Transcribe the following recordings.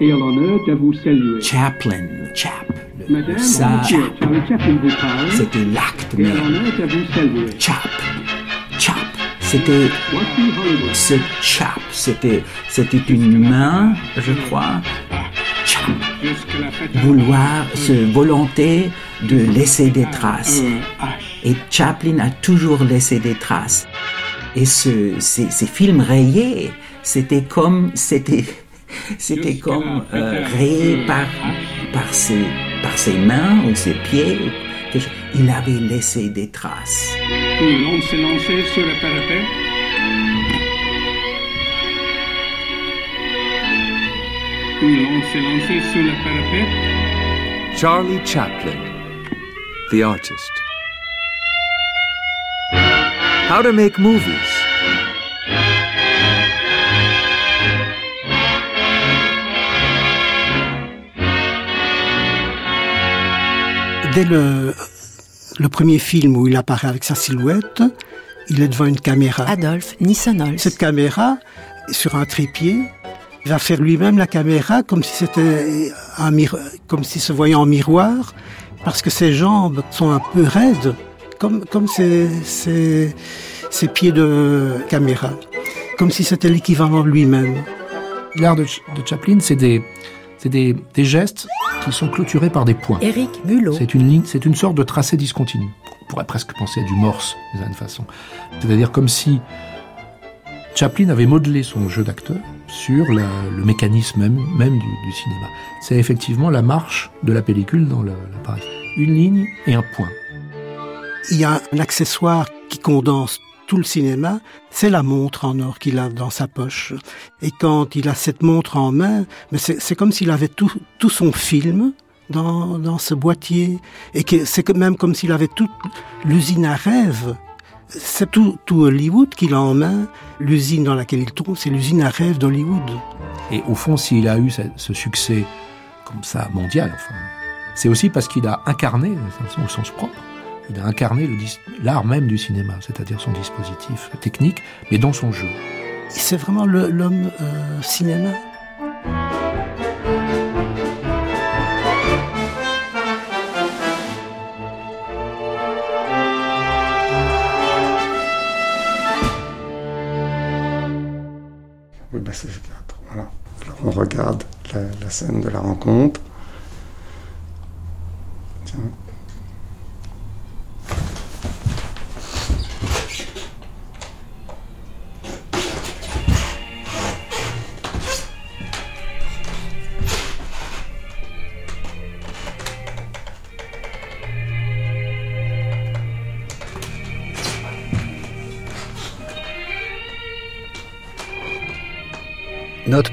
et a l'honneur de vous saluer. Chaplin, chap. le- Ça, c'était l'acte et même. l'honneur de vous saluer. Chap. Chap. C'était ce chap. C'était, c'était une main, je crois. Chap. Vouloir, ce volonté de laisser des traces. Et Chaplin a toujours laissé des traces. Et ce, ces, ces films rayés, c'était comme, c'était, c'était comme euh, rayé par, par ses, par ses mains ou ses pieds. Il avait laissé des traces. Tout le monde s'est lancé sur le parapet. Tout le monde s'est lancé sur le parapet. Charlie Chaplin, the artist. How to make movies. Dès le, le premier film où il apparaît avec sa silhouette, il est devant une caméra. Adolphe Nissenholz. Cette caméra, sur un trépied, il va faire lui-même la caméra comme si c'était un comme s'il se voyait en miroir, parce que ses jambes sont un peu raides, comme, comme ses, ses, ses pieds de caméra, comme si c'était l'équivalent de lui-même. L'art de, Ch- de Chaplin, c'est des, c'est des, des gestes qui sont clôturés par des points. Éric Mulot. C'est une ligne, c'est une sorte de tracé discontinu. On pourrait presque penser à du morse, d'une certaine façon. C'est-à-dire comme si Chaplin avait modelé son jeu d'acteur sur la- le mécanisme même, même du, du cinéma. C'est effectivement la marche de la pellicule dans le- l'appareil. Une ligne et un point. Il y a un accessoire qui condense tout le cinéma, c'est la montre en or qu'il a dans sa poche. Et quand il a cette montre en main, mais c'est comme s'il avait tout, son film dans, ce boîtier. Et c'est même comme s'il avait toute l'usine à rêve. C'est tout, Hollywood qu'il a en main. L'usine dans laquelle il tourne, c'est l'usine à rêve d'Hollywood. Et au fond, s'il a eu ce, succès comme ça mondial, c'est aussi parce qu'il a incarné, au sens propre, il a incarné l'art même du cinéma, c'est-à-dire son dispositif technique, mais dans son jeu. C'est vraiment l'homme euh, cinéma. Oui, bah c'est voilà. Alors, on regarde la, la scène de la rencontre.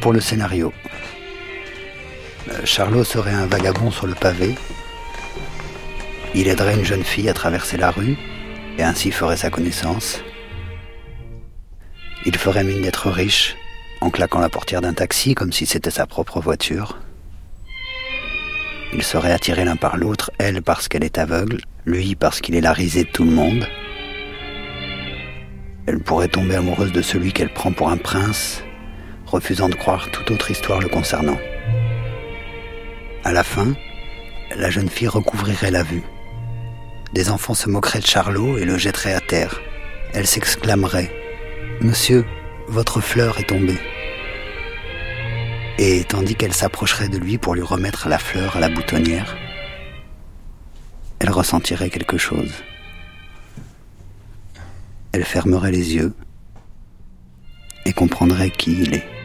Pour le scénario. Euh, Charlot serait un vagabond sur le pavé. Il aiderait une jeune fille à traverser la rue et ainsi ferait sa connaissance. Il ferait mine d'être riche en claquant la portière d'un taxi comme si c'était sa propre voiture. Ils seraient attirés l'un par l'autre, elle parce qu'elle est aveugle, lui parce qu'il est la risée de tout le monde. Elle pourrait tomber amoureuse de celui qu'elle prend pour un prince, refusant de croire toute autre histoire le concernant. À la fin, la jeune fille recouvrirait la vue. Des enfants se moqueraient de Charlot et le jetteraient à terre. Elle s'exclamerait Monsieur, votre fleur est tombée. Et tandis qu'elle s'approcherait de lui pour lui remettre la fleur à la boutonnière, elle ressentirait quelque chose. Elle fermerait les yeux et comprendrait qui il est.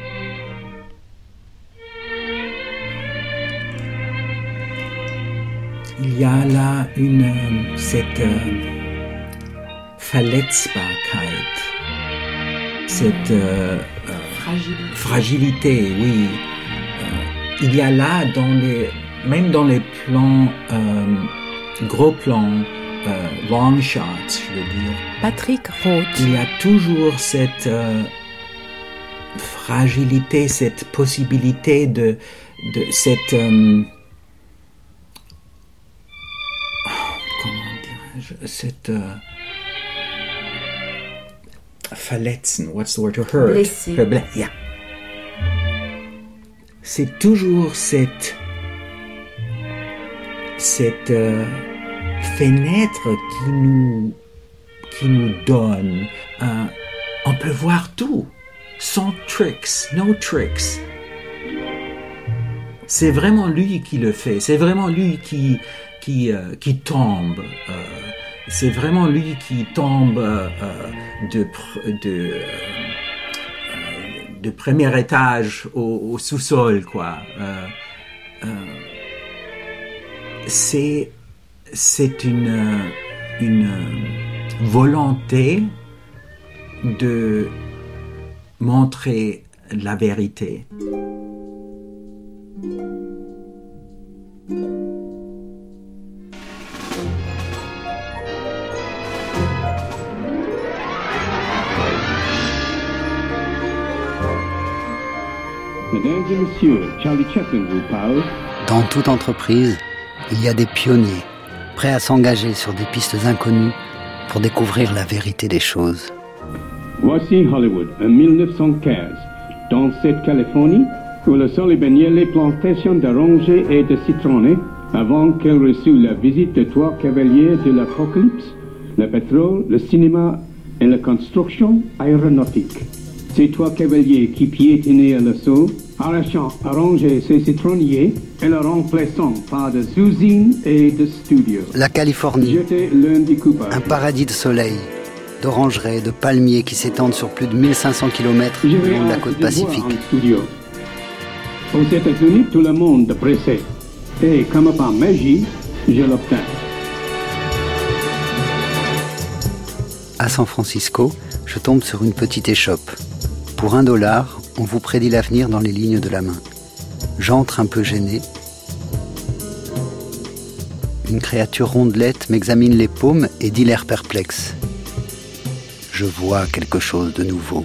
Il y a là une, euh, cette euh, Verletzbarkeit. cette euh, Fragilité. fragilité, oui. Euh, il y a là, dans les, même dans les plans, euh, gros plans, euh, long shots, je veux dire, Patrick Roth. il y a toujours cette euh, fragilité, cette possibilité de, de cette... euh, Cette... euh, verletzen, what's the word to hurt? Yeah. C'est toujours cette... cette euh, fenêtre qui nous qui nous donne. un- on peut voir tout, sans tricks, no tricks. C'est vraiment lui qui le fait. C'est vraiment lui qui qui euh, qui tombe. euh, c'est vraiment lui qui tombe euh, euh, de euh, de premier étage au, sous-sol, quoi. C'est c'est une une volonté de montrer la vérité. Mesdames et messieurs, Charlie Chaplin vous parle. Dans toute entreprise, il y a des pionniers, prêts à s'engager sur des pistes inconnues pour découvrir la vérité des choses. Voici Hollywood, en 1915, dans cette Californie, où le soleil baignait les plantations d'orangers et de citronnés, avant qu'elle reçût la visite de trois cavaliers de l'Apocalypse, le pétrole, le cinéma et la construction aéronautique. Ces trois cavaliers qui piétinaient à l'assaut, arrachant orangers et citronniers, et le remplaçant par des usines et des studios. La Californie, un paradis de soleil, d'orangerais, de palmiers qui s'étendent sur plus de 1500 km le long de la côte pacifique. Aux États-Unis, tout le monde pressé. Et comme par magie, je l'obtins. À San Francisco, je tombe sur une petite échoppe. Pour un dollar, on vous prédit l'avenir dans les lignes de la main. J'entre un peu gêné. Une créature rondelette m'examine les paumes et dit l'air perplexe. Je vois quelque chose de nouveau.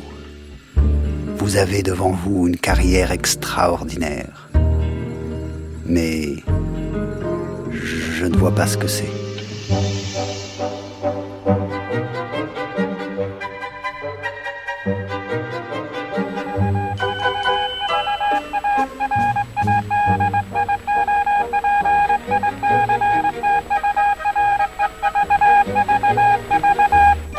Vous avez devant vous une carrière extraordinaire. Mais je ne vois pas ce que c'est.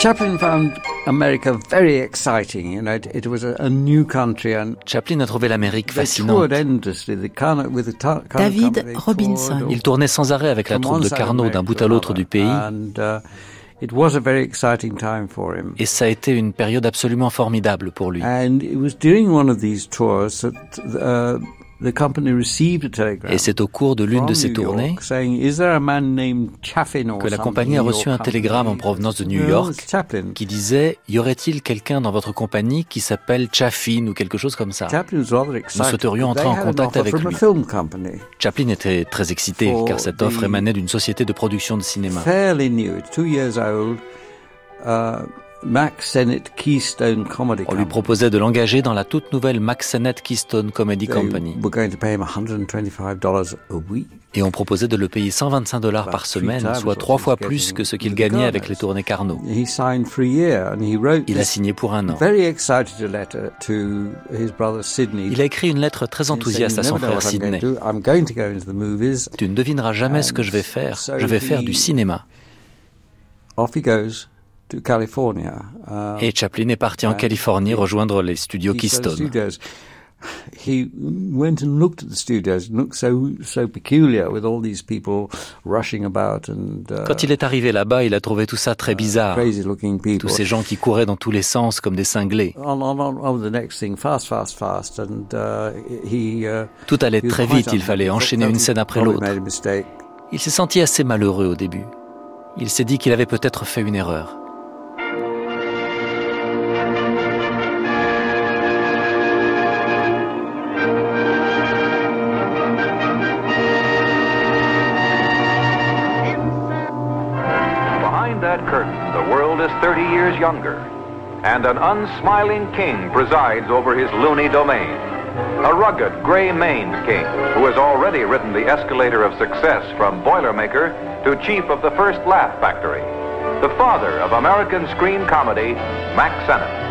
Chaplin found America very exciting. You know, it, it was a, a new country, and Chaplin a trouvé l'Amérique they fascinante. toured endlessly. The Carno- with the tar- Carno David Robinson. toured Il tournait sans arrêt avec la troupe de Carnot d'un bout to à l'autre du pays, And uh, it was a very exciting time for him. et ça a été une période absolument formidable pour lui. Et c'est au cours de l'une de ces tournées saying, "Is there a man named Chaffin or que la compagnie a reçu un télégramme en company?" provenance de New York qui disait Y aurait-il quelqu'un dans votre compagnie qui s'appelle Chaffin ou quelque chose comme ça excited. souhaiterions entrer en contact avec lui. Chaplin était très excité car cette offre émanait d'une société de production de cinéma. Max Sennett Keystone Comedy On lui proposait de l'engager dans la toute nouvelle Max Sennett Keystone Comedy Company. were going to pay him $125 a week. Et on proposait de le payer 125 dollars par semaine, soit trois fois plus que ce qu'il gagnait avec les tournées Carnot. He signed for a year and he wrote Il a signé pour un an. very excited letter to his brother Sidney. Il a écrit une lettre très enthousiaste à son frère Sidney. Tu ne devineras jamais ce que je vais faire. Je vais faire du cinéma. Off he goes Et Chaplin est parti en Californie rejoindre les studios Keystone. He went and looked at the studios, and looked so so peculiar with all these people rushing about and uh, Quand il est arrivé là-bas, il a trouvé tout ça très bizarre. crazy looking people. Tous ces gens qui couraient dans tous les sens comme des cinglés. On, on, on, the next thing, fast, fast, fast, and uh, he. Uh, Tout allait he très vite, il fallait enchaîner une scène après l'autre. made a mistake. Il s'est senti assez malheureux au début. Il s'est dit qu'il avait peut-être fait une erreur. Years younger, and an unsmiling king presides over his loony domain. A rugged, gray-maned king who has already ridden the escalator of success from Boilermaker to chief of the first Laugh Factory. The father of American screen comedy, Max Sennett.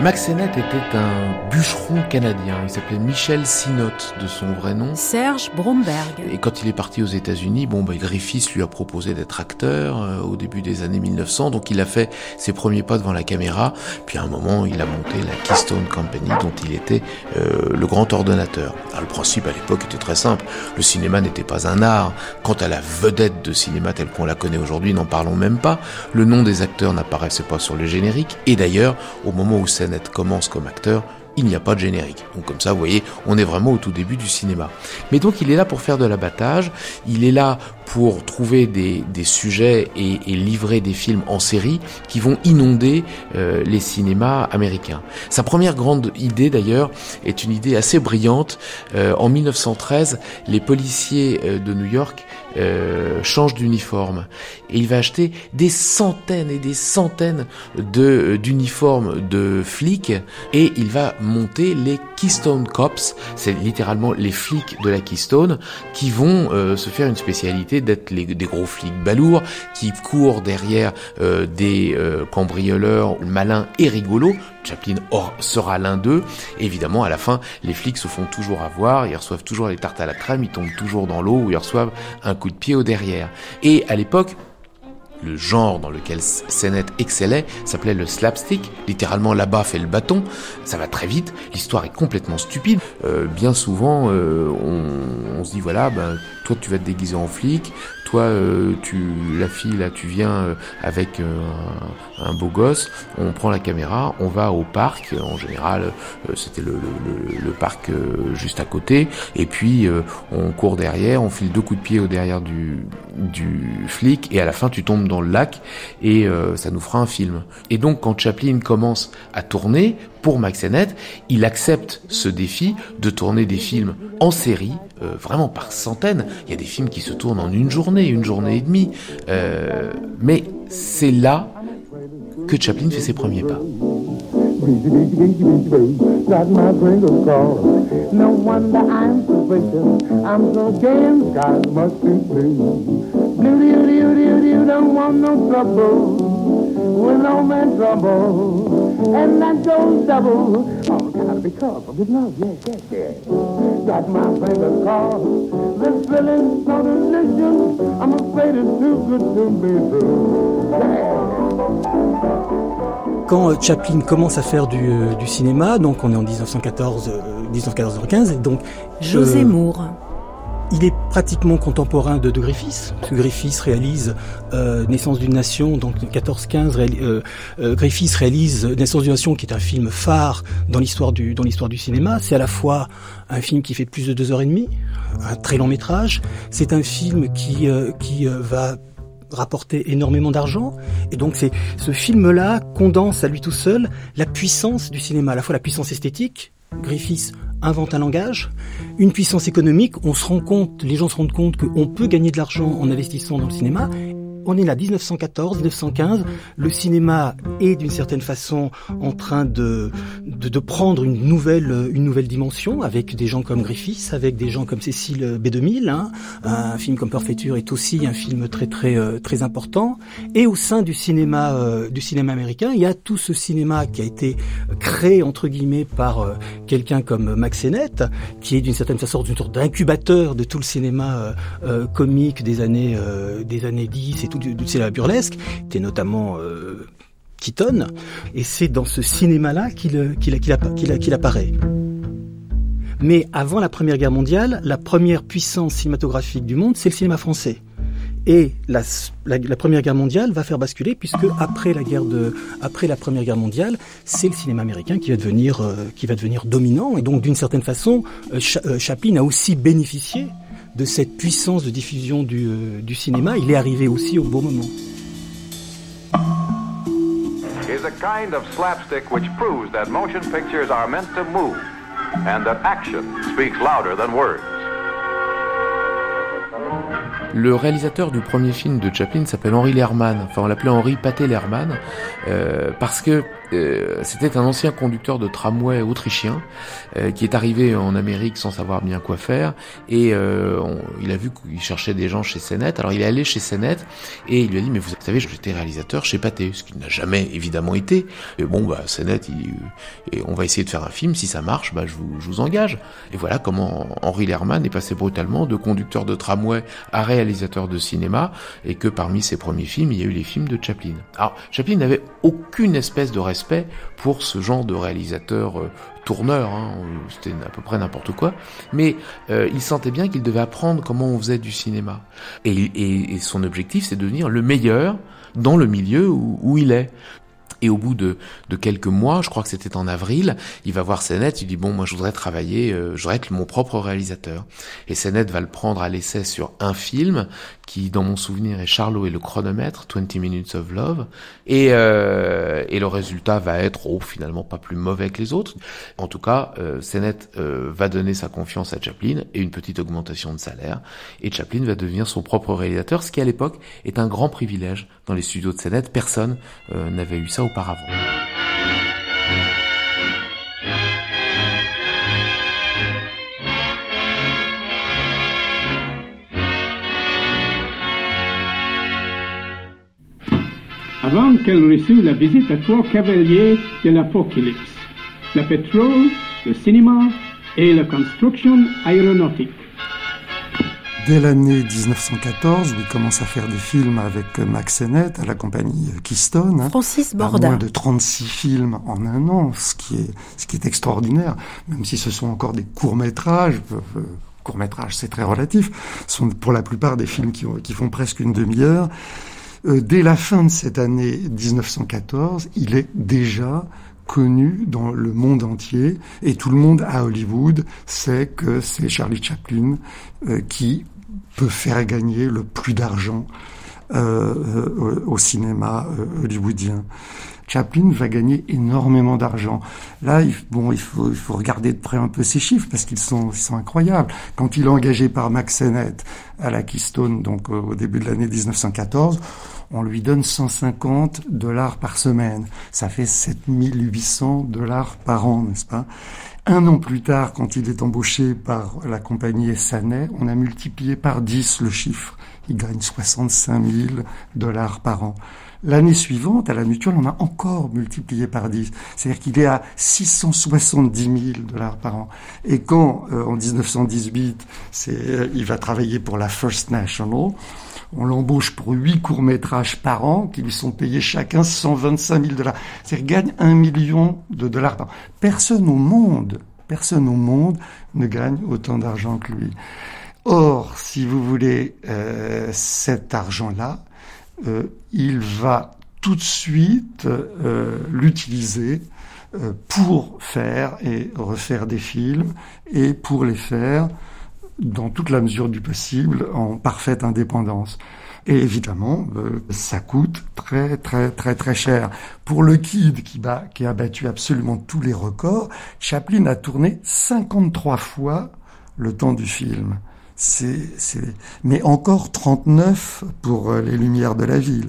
Max Sennett était un bûcheron canadien. Il s'appelait Michel Sinotte de son vrai nom. Serge Bromberg. Et quand il est parti aux États-Unis, bon, bah, Griffiths lui a proposé d'être acteur euh, au début des années 1900. Donc il a fait ses premiers pas devant la caméra. Puis à un moment, il a monté la Keystone Company dont il était euh, le grand ordonnateur. Alors, le principe à l'époque était très simple. Le cinéma n'était pas un art. Quant à la vedette de cinéma telle qu'on la connaît aujourd'hui, n'en parlons même pas. Le nom des acteurs n'apparaissait pas sur le générique. Et d'ailleurs, au moment où Commence comme acteur, il n'y a pas de générique. Donc comme ça, vous voyez, on est vraiment au tout début du cinéma. Mais donc il est là pour faire de l'abattage, il est là pour trouver des, sujets et, livrer des films en série qui vont inonder les cinémas américains. Sa première grande idée d'ailleurs est une idée assez brillante. En 1913, les policiers de New York changent d'uniforme et il va acheter des centaines et des centaines de d'uniformes de flics et il va monter les Keystone Cops, c'est littéralement les flics de la Keystone qui vont se faire une spécialité d'être des gros flics balourds qui courent derrière euh, des euh, cambrioleurs malins et rigolos. Chaplin sera l'un d'eux. Évidemment, à la fin, les flics se font toujours avoir, ils reçoivent toujours les tartes à la crème, ils tombent toujours dans l'eau ou ils reçoivent un coup de pied au derrière. Et à l'époque, le genre dans lequel Sennett excellait s'appelait le slapstick, littéralement la baffe et le bâton. Ça va très vite, l'histoire est complètement stupide. Euh, bien souvent, on, on, se dit voilà, ben toi tu vas te déguiser en flic, toi euh, tu la fille là tu viens euh, avec euh, un, beau gosse, on prend la caméra, on va au parc, en général c'était le, le, le, parc juste à côté, et puis on court derrière, on file deux coups de pied au derrière du, du flic, et à la fin tu tombes dans le lac, et ça nous fera un film. Et donc quand Chaplin commence à tourner, pour Max Sennett, il accepte ce défi de tourner des films en série, euh, vraiment par centaines. Il y a des films qui se tournent en une journée, une journée et demie. Euh, mais c'est là que Chaplin fait ses premiers pas. With no man trouble, and that goes double. Oh, gotta be careful with love, yes, yes, yes. Got my fingers crossed. This feeling's so delicious. I'm afraid it's too good to be true. Quand euh, Chaplin commence à faire du, euh, du cinéma, donc on est en 1914, euh, 1914-15, donc José euh, Moore. Il est pratiquement contemporain de, de Griffiths. Griffiths réalise euh, Naissance d'une nation, donc 14-15. Euh, euh, Griffiths réalise Naissance d'une nation, qui est un film phare dans l'histoire du cinéma. C'est à la fois un film qui fait plus de deux heures et demie, un très long métrage. C'est un film qui qui va rapporter énormément d'argent. Et donc c'est ce film-là condense à lui tout seul la puissance du cinéma, à la fois la puissance esthétique. Griffiths invente un langage, une puissance économique, on se rend compte, les gens se rendent compte qu'on peut gagner de l'argent en investissant dans le cinéma, on est là 1914, 1915. Le cinéma est d'une certaine façon en train de, de, prendre une nouvelle une nouvelle dimension avec des gens comme Griffiths, avec des gens comme Cécile B2000. Hein. Un film comme Perfecture est aussi un film très très euh, très important. Et au sein du cinéma euh, du cinéma américain, il y a tout ce cinéma qui a été créé entre guillemets par euh, quelqu'un comme Max Sennett, qui est d'une certaine façon une sorte d'incubateur de tout le cinéma comique des années des années 10 et du, du cinéma burlesque, était notamment euh, Keaton, et c'est dans ce cinéma-là qu'il qu'il apparaît. Mais avant la Première Guerre mondiale, la première puissance cinématographique du monde, c'est le cinéma français. Et la, Première Guerre mondiale va faire basculer, puisque après la, Première Guerre mondiale, c'est le cinéma américain qui va devenir, euh, dominant. Et donc, d'une certaine façon, euh, euh Chaplin a aussi bénéficié de cette puissance de diffusion du, euh, du cinéma, il est arrivé aussi au bon moment. Is a kind of slapstick which proves that motion pictures are meant to move and that action speaks louder than words. Le réalisateur du premier film de Chaplin s'appelle Henri Lerman. Enfin, on l'appelait Henri Paté Lerman euh, parce que euh, c'était un ancien conducteur de tramway autrichien euh, qui est arrivé en Amérique sans savoir bien quoi faire et euh, il a vu qu'il cherchait des gens chez CNET. Alors il est allé chez CNET et il lui a dit mais vous savez j'étais réalisateur chez Pathé, ce qui n'a jamais évidemment été. Et bon bah CNET il, on va essayer de faire un film si ça marche bah je vous, je vous engage. Et voilà comment Henri Lerman est passé brutalement de conducteur de tramway à réalisateur de cinéma et que parmi ses premiers films il y a eu les films de Chaplin. Alors Chaplin n'avait aucune espèce de respect pour ce genre de réalisateur euh, tourneur, hein, c'était à peu près n'importe quoi, mais euh, il sentait bien qu'il devait apprendre comment on faisait du cinéma. Et, son objectif, c'est de devenir le meilleur dans le milieu où, il est. Et au bout de, de, quelques mois, je crois que c'était en avril, il va voir Sennett, il dit bon moi je voudrais travailler, euh, je voudrais être mon propre réalisateur. Et Sennett va le prendre à l'essai sur un film qui dans mon souvenir est Charlot et le chronomètre, 20 Minutes of Love. Et, euh, et le résultat va être oh, finalement pas plus mauvais que les autres. En tout cas, euh, Sennett euh, va donner sa confiance à Chaplin et une petite augmentation de salaire. Et Chaplin va devenir son propre réalisateur, ce qui à l'époque est un grand privilège dans les studios de Sennett. Personne euh, n'avait eu ça auparavant. Avant qu'elle reçût la visite à trois cavaliers de l'Apocalypse, le pétrole, le cinéma et la construction aéronautique. Dès l'année 1914, où il commence à faire des films avec Max Sennett à la compagnie Keystone. Francis Borda. Moins de 36 films en un an, ce qui est, ce qui est extraordinaire, même si ce sont encore des courts-métrages. Courts-métrages, c'est très relatif. Ce sont pour la plupart des films qui, ont, qui font presque une demi-heure. Euh, dès la fin de cette année 1914, il est déjà connu dans le monde entier et tout le monde à Hollywood sait que c'est Charlie Chaplin euh, qui peut faire gagner le plus d'argent euh, au cinéma hollywoodien. Chaplin va gagner énormément d'argent. Là, il, bon, il faut, il faut regarder de près un peu ces chiffres parce qu'ils sont, ils sont incroyables. Quand il est engagé par Max Sennett à la Keystone, donc au début de l'année 1914, on lui donne 150 dollars par semaine. Ça fait 7800 dollars par an, n'est-ce pas? Un an plus tard, quand il est embauché par la compagnie Essanet, on a multiplié par 10 le chiffre. Il gagne 65 000 dollars par an. L'année suivante, à la mutuelle, on a encore multiplié par 10. C'est-à-dire qu'il est à 670 000 dollars par an. Et quand, euh, en 1918, c'est, il va travailler pour la First National, on l'embauche pour huit courts-métrages par an qui lui sont payés chacun 125 000 dollars. C'est-à-dire gagne un million de dollars par an. Personne au monde, personne au monde ne gagne autant d'argent que lui. Or, si vous voulez, euh, cet argent-là, euh, il va tout de suite euh, l'utiliser euh, pour faire et refaire des films et pour les faire dans toute la mesure du possible, en parfaite indépendance. Et évidemment, ça coûte très très très très cher. Pour le Kid qui, bat, qui a battu absolument tous les records, Chaplin a tourné 53 fois le temps du film. C'est... Mais encore 39 pour euh, Les Lumières de la Ville.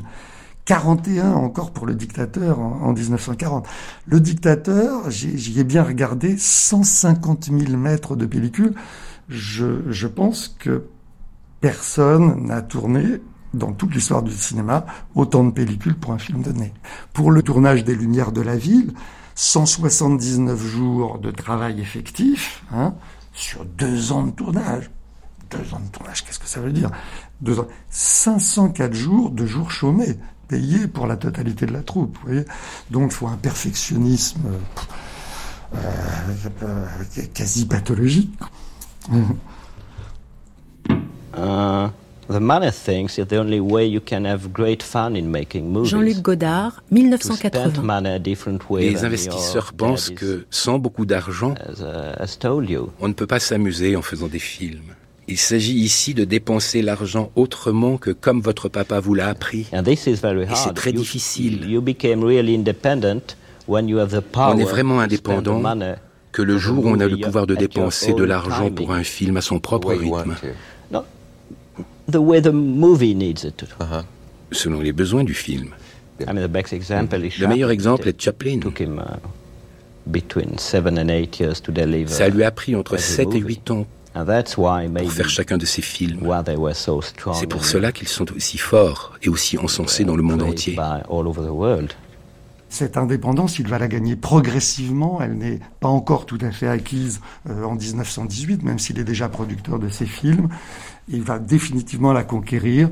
41 encore pour le dictateur en, en 1940. Le dictateur, j'y ai bien regardé, 150 000 mètres de pellicule je, je pense que personne n'a tourné dans toute l'histoire du cinéma autant de pellicules pour un film donné. Pour le tournage des Lumières de la ville, 179 jours de travail effectif hein, sur deux ans de tournage. Deux ans de tournage, qu'est-ce que ça veut dire? Deux ans. 504 jours de jours chômés, payés pour la totalité de la troupe. Vous voyez? Donc il faut un perfectionnisme euh, euh, quasi pathologique. Uh, the money things is the only way you can have great fun in making movies. Jean-Luc Godard, 1980. Les investisseurs pensent que sans beaucoup d'argent, on ne peut pas s'amuser en faisant des films. Il s'agit ici de dépenser l'argent autrement que comme votre papa vous l'a appris. Et c'est très difficile. On est vraiment indépendant que le jour où on a le pouvoir de dépenser de l'argent pour un film à son propre rythme. the way the movie needs it. Uh-huh. Selon les besoins du film. I mean, the best example is Le meilleur exemple est Chaplin. Took him, uh, between seven and eight years to deliver Ça lui a pris entre 7 et 8 ans pour faire chacun de ses films. they were so strong C'est pour cela qu'ils sont aussi forts et aussi encensés dans le monde entier. Cette indépendance, il va la gagner progressivement. Elle n'est pas encore tout à fait acquise euh, en 1918, même s'il est déjà producteur de ses films. Il va définitivement la conquérir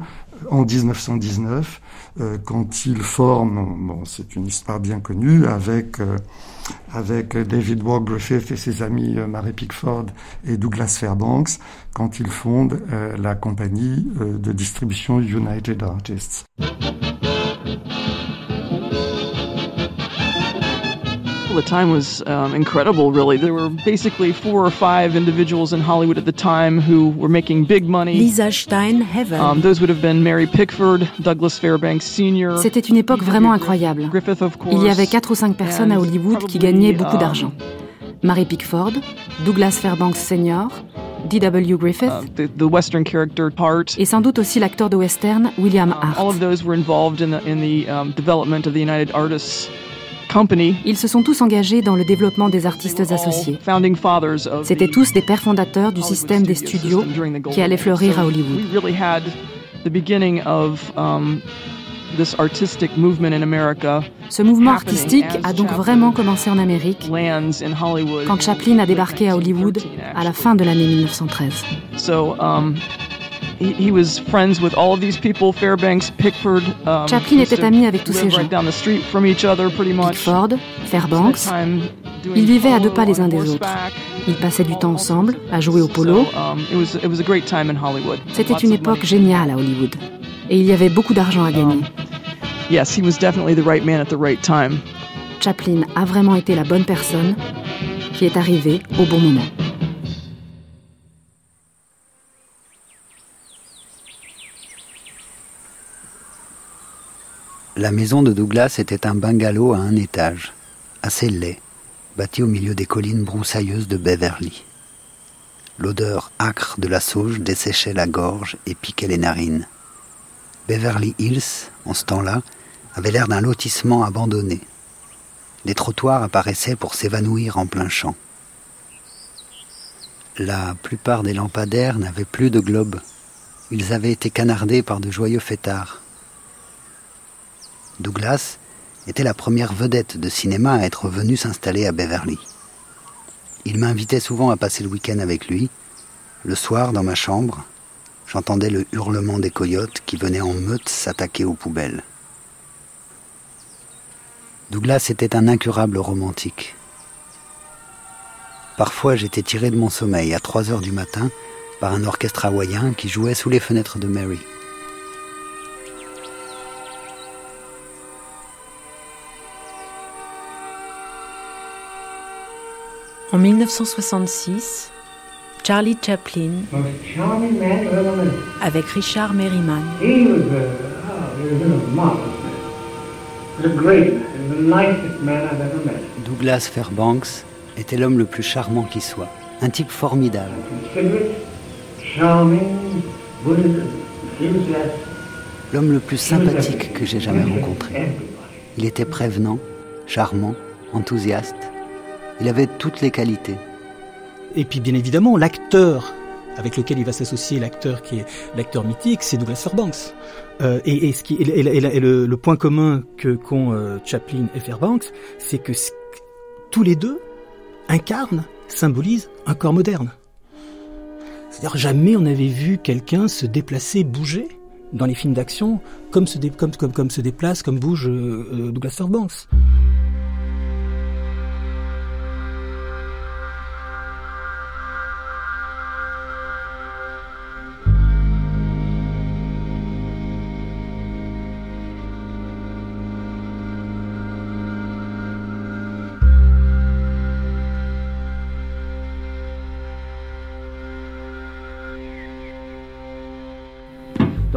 en 1919, euh, quand il forme, bon, c'est une histoire bien connue, avec euh, avec David Ward Griffith et ses amis euh, Mary Pickford et Douglas Fairbanks, quand il fonde la compagnie de distribution United Artists. The time was um, incredible, really. There were basically four or five individuals in Hollywood at the time who were making big money. Lisa Stein, Heaven. Um, those would have been Mary Pickford, Douglas Fairbanks Sr. C'était une époque vraiment incroyable. Il y avait quatre ou cinq personnes à Hollywood qui gagnaient beaucoup d'argent. Mary Pickford, Douglas Fairbanks Sr., D.W. Griffith, uh, the, the Western character part, et sans doute aussi l'acteur de western William Hart. all of those were involved in the, in the um, development of the United Artists. Ils se sont tous engagés dans le développement des artistes associés. C'étaient tous des pères fondateurs du système des studios qui allait fleurir à Hollywood. Um, Ce mouvement artistique a donc vraiment commencé en Amérique quand Chaplin a débarqué à Hollywood à la fin de l'année 1913. He, was friends with all of these people, Fairbanks, Pickford. Um, Chaplin était ami avec tous ces gens. Right down the street from each other, pretty much. Pickford, Fairbanks. Ils vivaient à deux pas les uns des autres. Ils passaient du temps ensemble, à jouer au polo. C'était une époque géniale à Hollywood. Et il y avait beaucoup d'argent à gagner. Um, yes, he was definitely the right man at the right time. Chaplin a vraiment été la bonne personne qui est arrivée au bon moment. La maison de Douglas était un bungalow à un étage, assez laid, bâti au milieu des collines broussailleuses de Beverly. L'odeur âcre de la sauge desséchait la gorge et piquait les narines. Beverly Hills, en ce temps-là, avait l'air d'un lotissement abandonné. Les trottoirs apparaissaient pour s'évanouir en plein champ. La plupart des lampadaires n'avaient plus de globes. Ils avaient été canardés par de joyeux fêtards. Douglas était la première vedette de cinéma à être venue s'installer à Beverly. Il m'invitait souvent à passer le week-end avec lui. Le soir, dans ma chambre, j'entendais le hurlement des coyotes qui venaient en meute s'attaquer aux poubelles. Douglas était un incurable romantique. Parfois, j'étais tiré de mon sommeil à 3 heures du matin par un orchestre hawaïen qui jouait sous les fenêtres de Mary. En 1966, Charlie Chaplin avec Richard Merriman. Douglas Fairbanks était l'homme le plus charmant qui soit, un type formidable. L'homme le plus sympathique que j'ai jamais rencontré. Il était prévenant, charmant, enthousiaste. Il avait toutes les qualités. Et puis bien évidemment, l'acteur avec lequel il va s'associer, l'acteur qui est l'acteur mythique, c'est Douglas Fairbanks. Euh, et, le, point commun que qu'ont euh, Chaplin et Fairbanks, c'est que tous les deux incarnent, symbolisent un corps moderne. C'est-à-dire jamais on avait vu quelqu'un se déplacer, bouger dans les films d'action comme se déplace, comme bouge euh, Douglas Fairbanks.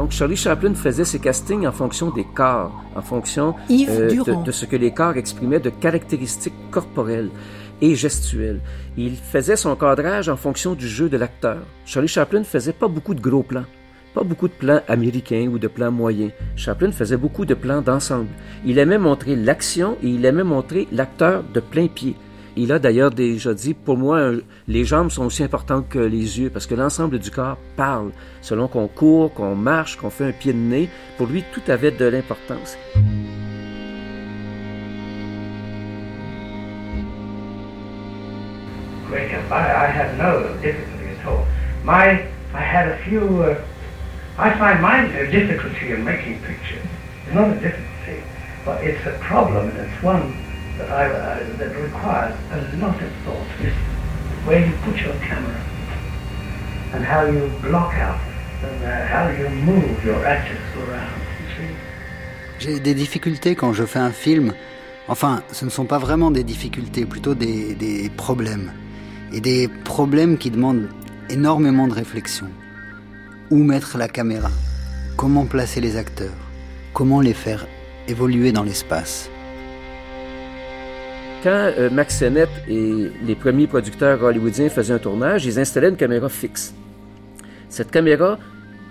Donc Charlie Chaplin faisait ses castings en fonction des corps, en fonction euh, de, ce que les corps exprimaient de caractéristiques corporelles et gestuelles. Il faisait son cadrage en fonction du jeu de l'acteur. Charlie Chaplin faisait pas beaucoup de gros plans. pas beaucoup de plans américains ou de plans moyens. Chaplin faisait beaucoup de plans d'ensemble. Il aimait montrer l'action et il aimait montrer l'acteur de plein pied. Il a d'ailleurs déjà dit, pour moi, les jambes sont aussi importantes que les yeux parce que l'ensemble du corps parle. Selon qu'on court, qu'on marche, qu'on fait un pied de nez, pour lui, tout avait de l'importance. I had no difficulty at all. I had a few. Uh, I find my difficulty in making pictures is not a difficulty, but it's a problem, and it's one that I uh, that requires a lot of thought. Is where you put your camera and how you block out and how you move your actors around. J'ai des difficultés quand je fais un film. Enfin, ce ne sont pas vraiment des difficultés, plutôt des, des problèmes. Et des problèmes qui demandent énormément de réflexion. Où mettre la caméra? Comment placer les acteurs? Comment les faire évoluer dans l'espace? Quand euh, Max Sennett et les premiers producteurs hollywoodiens faisaient un tournage, ils installaient une caméra fixe. Cette caméra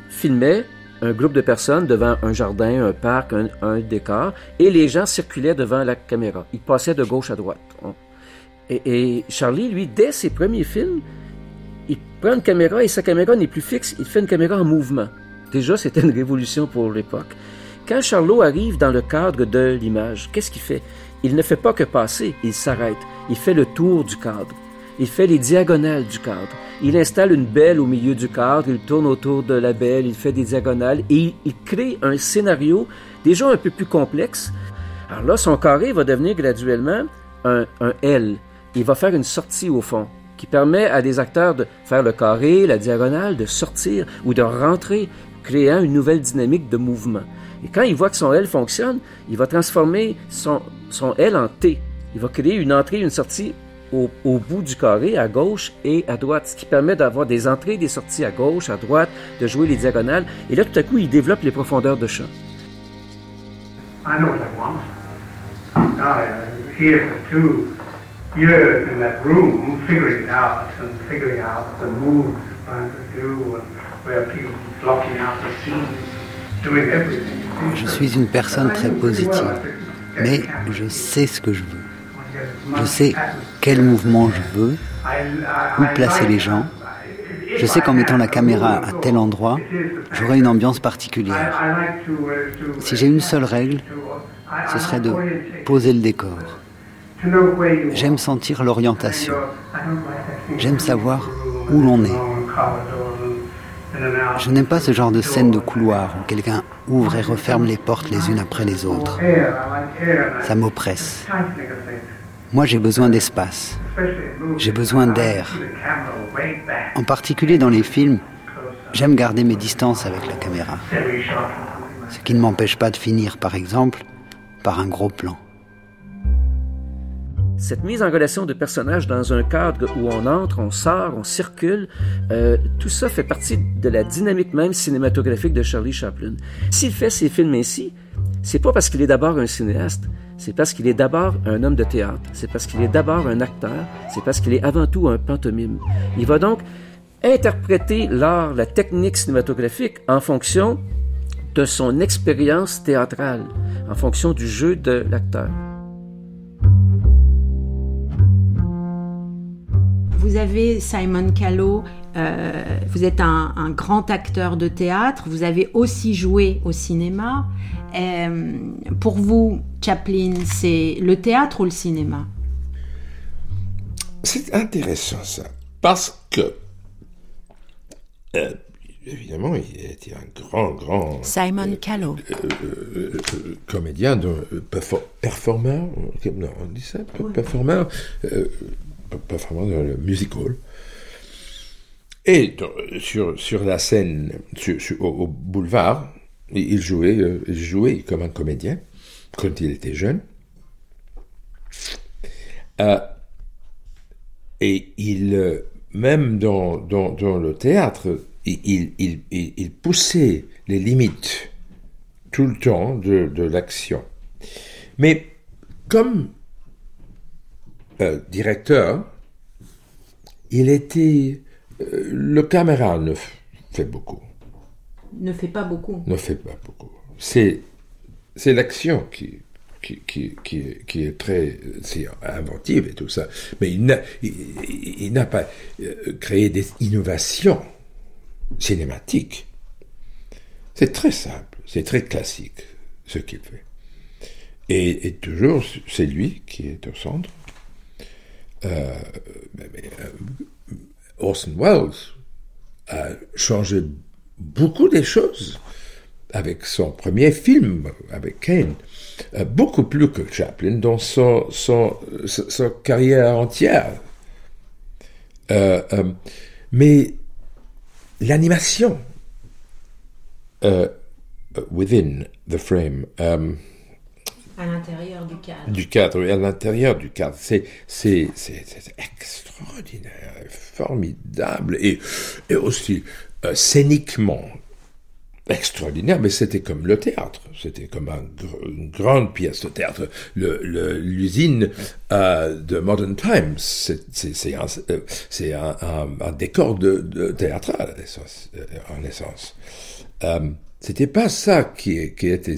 filmait un groupe de personnes devant un jardin, un parc, un, décor, et les gens circulaient devant la caméra. Ils passaient de gauche à droite. Et, et, Charlie, lui, dès ses premiers films, il prend une caméra et sa caméra n'est plus fixe, il fait une caméra en mouvement. Déjà, c'était une révolution pour l'époque. Quand Charlot arrive dans le cadre de l'image, qu'est-ce qu'il fait? Il ne fait pas que passer, il s'arrête. Il fait le tour du cadre. Il fait les diagonales du cadre. Il installe une belle au milieu du cadre, il tourne autour de la belle, il fait des diagonales et il, crée un scénario déjà un peu plus complexe. Alors là, son carré va devenir graduellement un, un L. Il va faire une sortie au fond qui permet à des acteurs de faire le carré, la diagonale, de sortir ou de rentrer, créant une nouvelle dynamique de mouvement. Et quand il voit que son L fonctionne, il va transformer son, son L en T. Il va créer une entrée et une sortie au, au, bout du carré, à gauche et à droite, ce qui permet d'avoir des entrées et des sorties à gauche, à droite, de jouer les diagonales. Et là, tout à coup, il développe les profondeurs de champ. I know what I want. Uh, here for two years in that room, figuring it out and figuring out the moves trying to do and where people blocking out the scenes, doing everything. Je suis une personne très positive, mais je sais ce que je veux. Je sais quel mouvement je veux, où placer les gens. Je sais qu'en mettant la caméra à tel endroit, j'aurai une ambiance particulière. Si j'ai une seule règle, ce serait de poser le décor. J'aime sentir l'orientation. J'aime savoir où l'on est. Je n'aime pas ce genre de scène de couloir où quelqu'un ouvre et referme les portes les unes après les autres. Ça m'oppresse. Moi, j'ai besoin d'espace. J'ai besoin d'air. En particulier dans les films, j'aime garder mes distances avec la caméra. Ce qui ne m'empêche pas de finir, par exemple, par un gros plan. Cette mise en relation de personnages dans un cadre où on entre, on sort, on circule, euh, tout ça fait partie de la dynamique même cinématographique de Charlie Chaplin. S'il fait ses films ainsi, c'est pas parce qu'il est d'abord un cinéaste, c'est parce qu'il est d'abord un homme de théâtre, c'est parce qu'il est d'abord un acteur, c'est parce qu'il est avant tout un pantomime. Il va donc interpréter l'art, la technique cinématographique en fonction de son expérience théâtrale, en fonction du jeu de l'acteur. Vous avez Simon Callow, euh, vous êtes un, grand acteur de théâtre, vous avez aussi joué au cinéma. Euh, pour vous, Chaplin, c'est le théâtre ou le cinéma? C'est intéressant ça, parce que, euh, évidemment, il était un grand, grand... Simon Callow. comédien, performeur, non, on dit ça, performeur performance dans le music hall. Et sur, sur la scène, au, boulevard, il jouait, euh, jouait comme un comédien quand il était jeune. Euh, et il, euh, même dans, dans, dans le théâtre, il, il, il, poussait les limites tout le temps de, de l'action. Mais comme euh, directeur, il était... Euh, le caméra ne fait beaucoup. ne fait pas beaucoup. Ne fait pas beaucoup. C'est c'est l'action qui qui, qui, qui, qui, est très inventive et tout ça. Mais il n'a, il, n'a pas euh, créé des innovations cinématiques. C'est très simple, c'est très classique ce qu'il fait. Et, et toujours, c'est lui qui est au centre. Euh, euh, Orson Welles a changé beaucoup des choses avec son premier film, avec Kane, euh, beaucoup plus que Chaplin dans son, carrière entière. Mais l'animation, within the frame, à l'intérieur du cadre. Du cadre, à l'intérieur du cadre. C'est, extraordinaire, formidable et, aussi scéniquement extraordinaire, mais c'était comme le théâtre, c'était comme une grande pièce de théâtre. L'usine euh, de Modern Times, c'est un, euh, un, décor de, théâtral en essence. Euh, c'était pas ça qui, était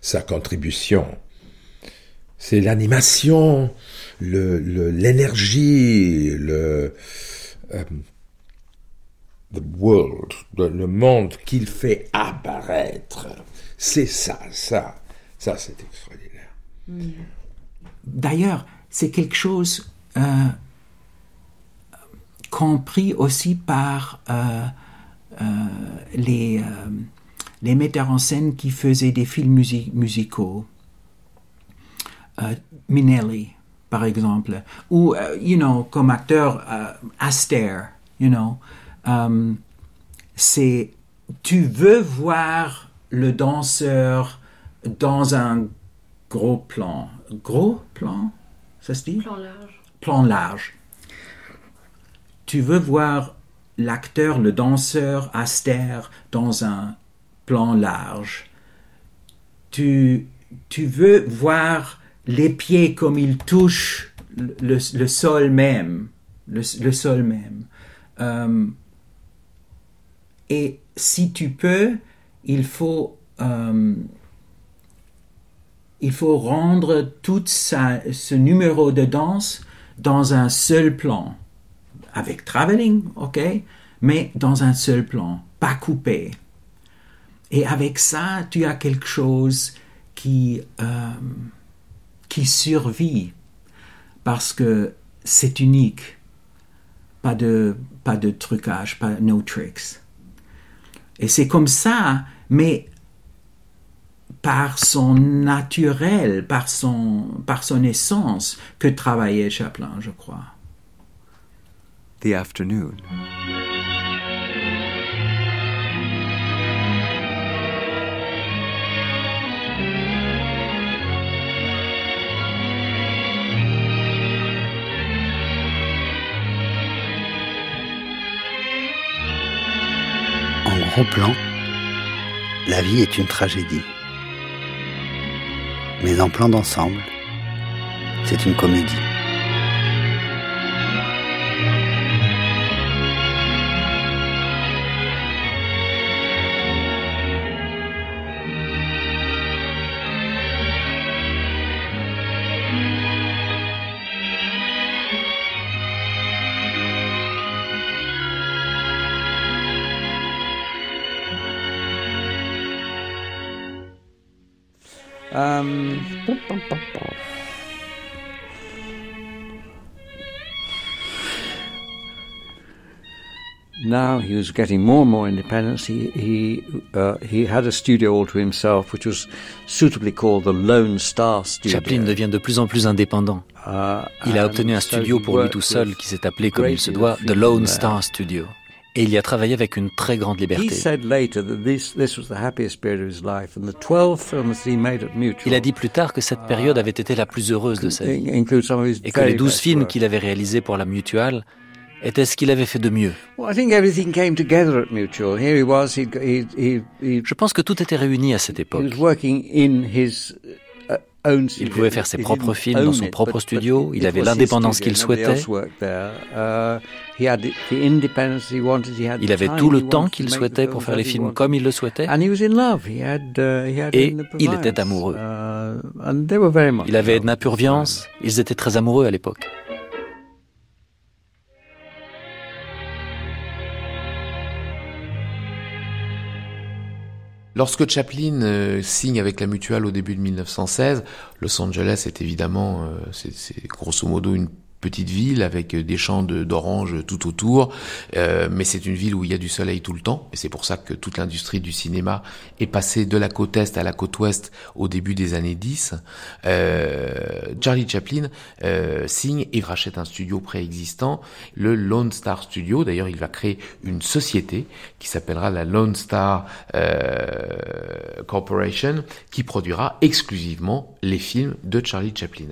sa contribution. C'est l'animation, l'énergie, le, le the world, le monde qu'il fait apparaître. C'est ça, ça, ça c'est extraordinaire. Mm. D'ailleurs, c'est quelque chose euh, compris aussi par euh, euh, les, les metteurs en scène qui faisaient des films musicaux. Minelli, par exemple, ou, you know, comme acteur, Astaire, you know, euh, c'est tu veux voir le danseur dans un gros plan. Gros plan Ça se dit? Plan large. Plan large. Tu veux voir l'acteur, le danseur Aster dans un plan large. Tu, tu veux voir les pieds comme ils touchent le, sol même. Le, sol même. Euh, et si tu peux, il faut, euh, il faut rendre tout ce numéro de danse dans un seul plan, avec traveling, ok, mais dans un seul plan, pas coupé. Et avec ça, tu as quelque chose qui, euh, qui survit parce que c'est unique. Pas de, pas de trucage, pas no tricks. Et c'est comme ça, mais par son naturel, par son, par son essence, que travaillait Chaplin, je crois. The afternoon. gros plan, la vie est une tragédie. Mais en plan d'ensemble, c'est une comédie. Um, now he was getting more and more independence. He he uh, he had a studio all to himself, which was suitably called the Lone Star Studio. Chaplin devient de plus en plus indépendant. Uh, il a obtenu un studio pour lui tout seul qui s'est appelé comme il se doit The Lone Star Studio et il y a travaillé avec une très grande liberté. Il a dit plus tard que cette période avait été la plus heureuse de sa vie et que les douze films qu'il avait réalisés pour la Mutual étaient ce qu'il avait fait de mieux. Je pense que tout était réuni à cette époque. Il pouvait faire ses propres films dans son propre studio, il avait l'indépendance qu'il souhaitait, il avait tout le temps qu'il souhaitait pour faire les films comme il le souhaitait, et il était amoureux. Il avait Edna Purviance, ils étaient très amoureux à l'époque. Lorsque Chaplin euh, signe avec la Mutuelle au début de 1916, Los Angeles est évidemment, euh, c'est grosso modo une petite ville avec des champs d'oranges tout autour, euh, mais c'est une ville où il y a du soleil tout le temps, et c'est pour ça que toute l'industrie du cinéma est passée de la côte est à la côte ouest au début des années 10. Euh, Charlie Chaplin euh, signe et rachète un studio préexistant, le Lone Star Studio. D'ailleurs, il va créer une société qui s'appellera la Lone Star Corporation, qui produira exclusivement les films de Charlie Chaplin.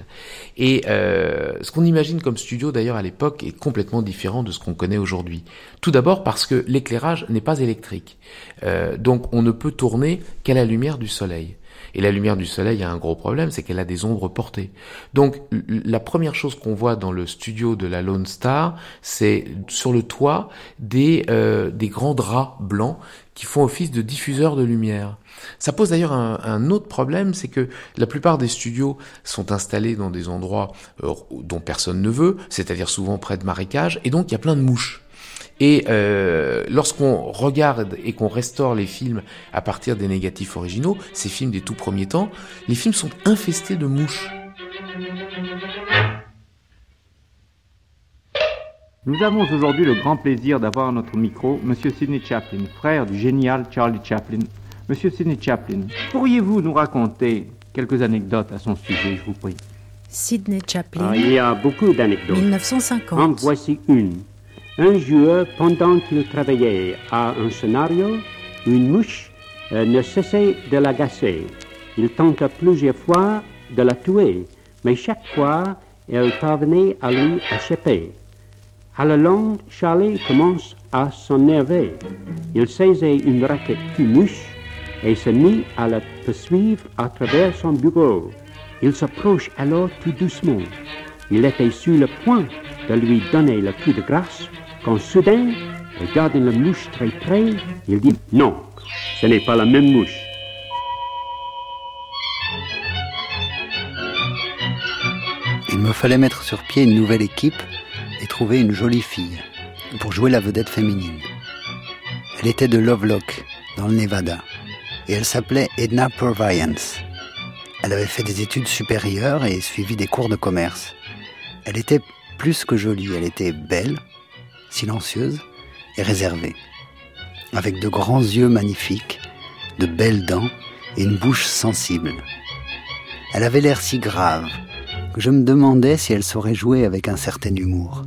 Et ce qu'on imagine comme studio d'ailleurs à l'époque est complètement différent de ce qu'on connaît aujourd'hui. Tout d'abord parce que l'éclairage n'est pas électrique. Euh, donc on ne peut tourner qu'à la lumière du soleil. Et la lumière du soleil a un gros problème, c'est qu'elle a des ombres portées. Donc la première chose qu'on voit dans le studio de la Lone Star, c'est sur le toit des, euh, des grands draps blancs qui font office de diffuseurs de lumière. Ça pose d'ailleurs un, autre problème, c'est que la plupart des studios sont installés dans des endroits euh, dont personne ne veut, c'est-à-dire souvent près de marécages, et donc il y a plein de mouches. Et euh, lorsqu'on regarde et qu'on restaure les films à partir des négatifs originaux, ces films des tout premiers temps, les films sont infestés de mouches. Nous avons aujourd'hui le grand plaisir d'avoir à notre micro M. Sidney Chaplin, frère du génial Charlie Chaplin, Monsieur Sidney Chaplin, pourriez-vous nous raconter quelques anecdotes à son sujet, je vous prie? Sidney Chaplin. Ah, il y a beaucoup d'anecdotes. 1950. En voici une. Un joueur, pendant qu'il travaillait à un scénario, une mouche euh, ne cessait de l'agacer. Il tenta plusieurs fois de la tuer, mais chaque fois, elle parvenait à lui échapper. À la longue, Charlie commence à s'énerver. Il saisit une raquette qui mouche et se mit à la poursuivre à travers son bureau. Il s'approche alors tout doucement. Il était sur le point de lui donner le coup de grâce quand soudain, regardant la mouche très près, il dit Non, ce n'est pas la même mouche. Il me fallait mettre sur pied une nouvelle équipe et trouver une jolie fille pour jouer la vedette féminine. Elle était de Lovelock, dans le Nevada et elle s'appelait Edna Purviance. Elle avait fait des études supérieures et suivi des cours de commerce. Elle était plus que jolie, elle était belle, silencieuse et réservée, avec de grands yeux magnifiques, de belles dents et une bouche sensible. Elle avait l'air si grave je me demandais si elle saurait jouer avec un certain humour.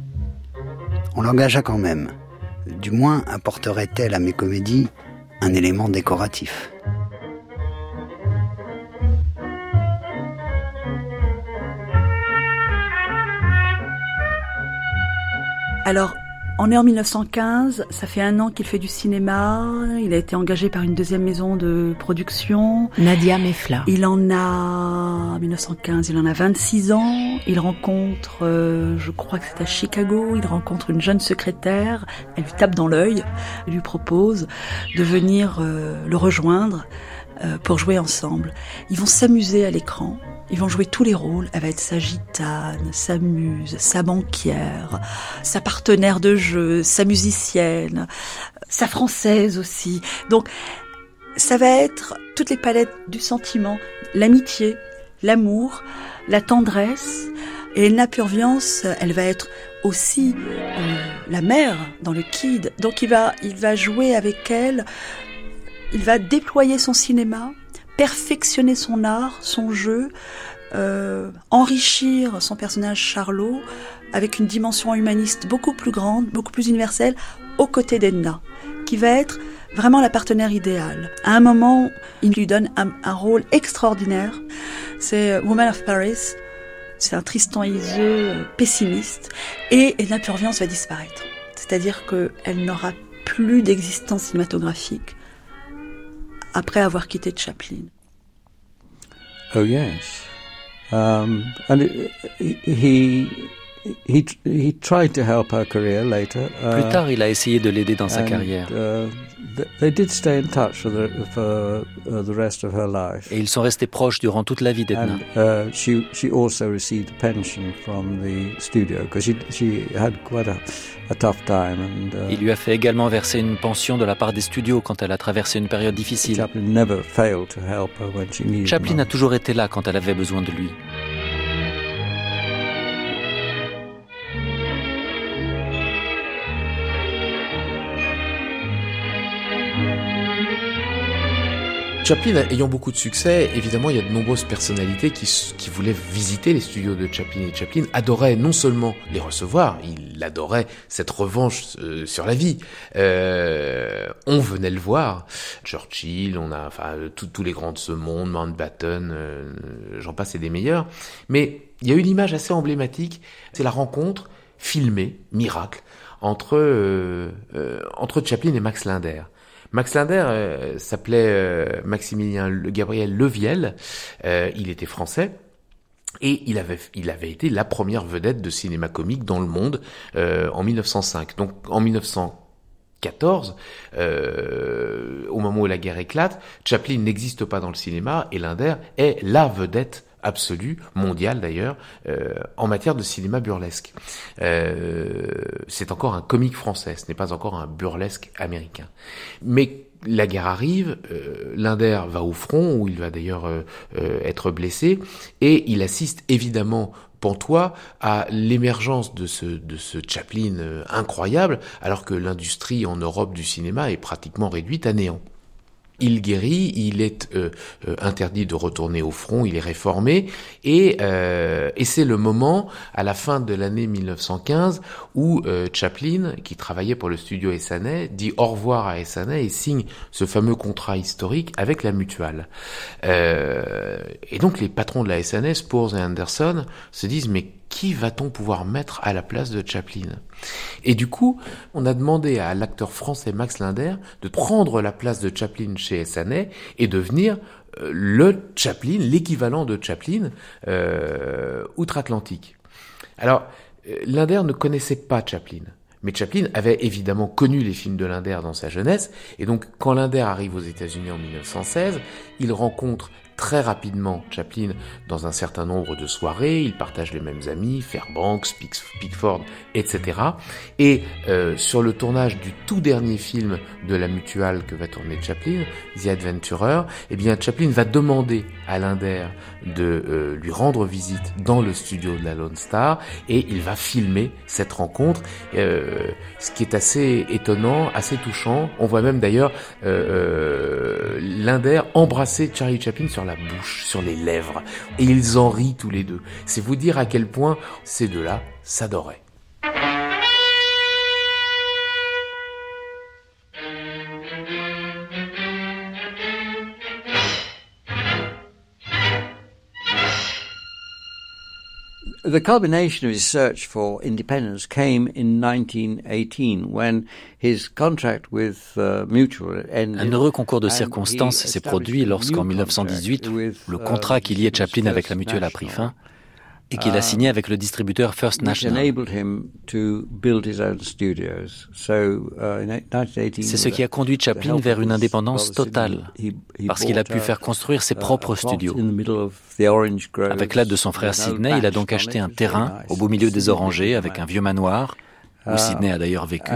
On l'engagea quand même. Du moins apporterait-elle à mes comédies un élément décoratif. Alors, on est en 1915, ça fait un an qu'il fait du cinéma, il a été engagé par une deuxième maison de production. Nadia Mefla. Il en a, en 1915, il en a 26 ans, il rencontre, euh, je crois que c'est à Chicago, il rencontre une jeune secrétaire, elle lui tape dans l'œil, elle lui propose de venir euh, le rejoindre euh, pour jouer ensemble. Ils vont s'amuser à l'écran. Ils vont jouer tous les rôles. Elle va être sa gitane, sa muse, sa banquière, sa partenaire de jeu, sa musicienne, sa française aussi. Donc, ça va être toutes les palettes du sentiment, l'amitié, l'amour, la tendresse. Et Elna Purviance, elle va être aussi euh, la mère dans le Kid. Donc il va, il va jouer avec elle. Il va déployer son cinéma perfectionner son art, son jeu, euh, enrichir son personnage Charlot avec une dimension humaniste beaucoup plus grande, beaucoup plus universelle, aux côtés d'Edna, qui va être vraiment la partenaire idéale. À un moment, il lui donne un, rôle extraordinaire. C'est Woman of Paris. C'est un Tristan Iseult pessimiste. Et Edna Purviance va disparaître. C'est-à-dire qu'elle n'aura plus d'existence cinématographique après avoir quitté Chaplin. Oh yes. Um, and it, he He, he tried to help her career later. Plus tard, il a essayé de l'aider dans sa and, carrière. Uh, they did stay in touch for the, for, uh, the rest of her life. Et ils sont restés proches durant toute la vie d'Edna. And uh, she, she also received a pension from the studio because she, she had quite a, a tough time. And, uh, il lui a fait également verser une pension de la part des studios quand elle a traversé une période difficile. Chaplin never failed to help her when she needed Chaplin a toujours été là quand elle avait besoin de lui. Chaplin ayant beaucoup de succès, évidemment, il y a de nombreuses personnalités qui, qui, voulaient visiter les studios de Chaplin. Et Chaplin adorait non seulement les recevoir, il adorait cette revanche euh, sur la vie. Euh, on venait le voir. Churchill, on a enfin tous les grands de ce monde, Mountbatten, euh, j'en passe et des meilleurs. Mais il y a une image assez emblématique, c'est la rencontre filmée, miracle, entre, euh, euh, entre Chaplin et Max Linder. Max Linder euh, s'appelait euh, Maximilien Gabriel Leviel, euh, il était français. Et il avait, il avait été la première vedette de cinéma comique dans le monde en 1905. Donc en 1914, au moment où la guerre éclate, Chaplin n'existe pas dans le cinéma et Linder est la vedette absolue, mondiale d'ailleurs, euh, en matière de cinéma burlesque. Euh, c'est encore un comique français, ce n'est pas encore un burlesque américain. Mais la guerre arrive, euh, Linder va au front, où il va d'ailleurs euh, euh, être blessé, et il assiste évidemment Pantois à l'émergence de ce, de ce Chaplin euh, incroyable, alors que l'industrie en Europe du cinéma est pratiquement réduite à néant il guérit, il est euh, euh, interdit de retourner au front, il est réformé, et, euh, et c'est le moment, à la fin de l'année 1915, où Chaplin, qui travaillait pour le studio Essanay, dit au revoir à Essanay et signe ce fameux contrat historique avec la mutuelle. et donc les patrons de la Essanay, Spoors et Anderson, se disent mais qui va-t-on pouvoir mettre à la place de Chaplin? Et du coup, on a demandé à l'acteur français Max Linder de prendre la place de Chaplin chez Essanay et devenir euh, le Chaplin, l'équivalent de Chaplin euh, outre-Atlantique. Alors, euh, Linder ne connaissait pas Chaplin. Mais Chaplin avait évidemment connu les films de Linder dans sa jeunesse, et donc quand Linder arrive aux États-Unis en 1916, il rencontre très rapidement Chaplin dans un certain nombre de soirées, ils partagent les mêmes amis, Fairbanks, Pickford, etc. Et euh, sur le tournage du tout dernier film de la mutuelle que va tourner Chaplin, The Adventurer, eh bien Chaplin va demander à Linder de euh, lui rendre visite dans le studio de la Lone Star et il va filmer cette rencontre, euh, ce qui est assez étonnant, assez touchant. On voit même d'ailleurs euh, Linder embrasser Charlie Chaplin sur la bouche, sur les lèvres, et ils en rient tous les deux. C'est vous dire à quel point ces deux-là s'adoraient. The culmination of his search for independence came in 1918 when his contract with uh, Mutual ended. Un heureux concours de circonstances s'est produit lorsqu'en 1918, le contrat qui liait Chaplin avec la Mutuelle a pris fin et qu'il a signé avec le distributeur First National. C'est ce qui a conduit Chaplin vers une indépendance totale, parce qu'il a pu faire construire ses propres studios. Avec l'aide de son frère Sidney, il a donc acheté un terrain au beau milieu des orangers avec un vieux manoir, où Sidney a d'ailleurs vécu.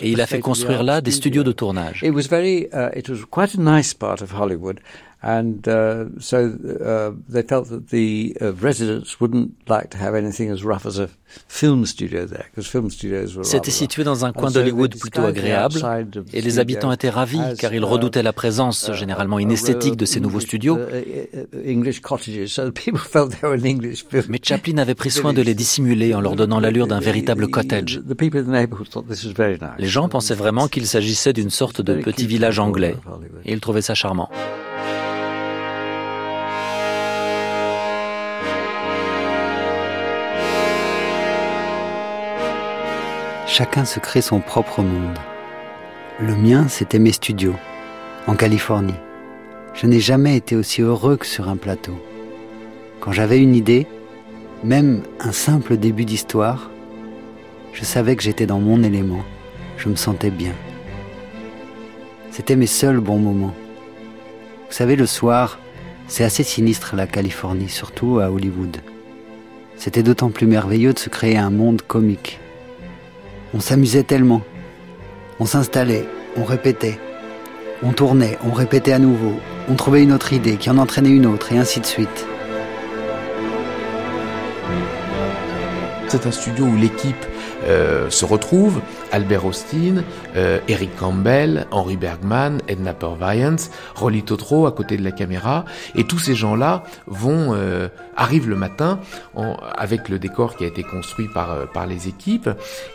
Et il a fait construire là des studios de tournage. And uh, so uh, they felt that the uh, residents wouldn't like to have anything as rough as a film studio there, because film studios were. C'était situé dans un coin d'Hollywood plutôt agréable, et les habitants étaient ravis car ils redoutaient la présence généralement inesthétique de ces nouveaux studios. Mais Chaplin avait pris soin de les dissimuler en leur donnant l'allure d'un véritable cottage. Les gens pensaient vraiment qu'il s'agissait d'une sorte de petit village anglais, et ils trouvaient ça charmant. Chacun se crée son propre monde. Le mien, c'était mes studios, en Californie. Je n'ai jamais été aussi heureux que sur un plateau. Quand j'avais une idée, même un simple début d'histoire, je savais que j'étais dans mon élément, je me sentais bien. C'était mes seuls bons moments. Vous savez, le soir, c'est assez sinistre la Californie, surtout à Hollywood. C'était d'autant plus merveilleux de se créer un monde comique. On s'amusait tellement. On s'installait, on répétait. On tournait, on répétait à nouveau. On trouvait une autre idée qui en entraînait une autre, et ainsi de suite. C'est un studio où l'équipe euh, se retrouve. Albert Austin, euh, Eric Campbell, Henry Bergman, Edna Purviance, Rolly Totro à côté de la caméra. Et tous ces gens-là vont euh, arrivent le matin avec le décor qui a été construit par, par les équipes.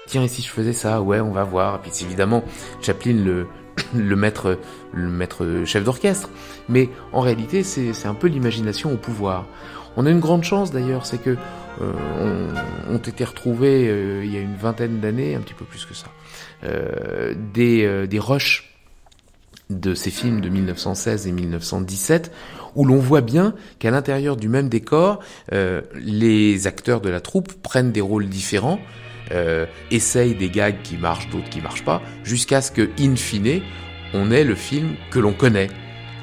Tiens, et si je faisais ça? Ouais, on va voir. Et puis évidemment, Chaplin le, le maître, le maître chef d'orchestre. Mais en réalité, c'est un peu l'imagination au pouvoir. On a une grande chance d'ailleurs, c'est que euh, ont, été retrouvés euh, il y a une vingtaine d'années, un petit peu plus que ça, euh, des, des rushs de ces films de 1916 et 1917 où l'on voit bien qu'à l'intérieur du même décor, les acteurs de la troupe prennent des rôles différents, essayent des gags qui marchent, d'autres qui marchent pas, jusqu'à ce que, in fine, on ait le film que l'on connaît,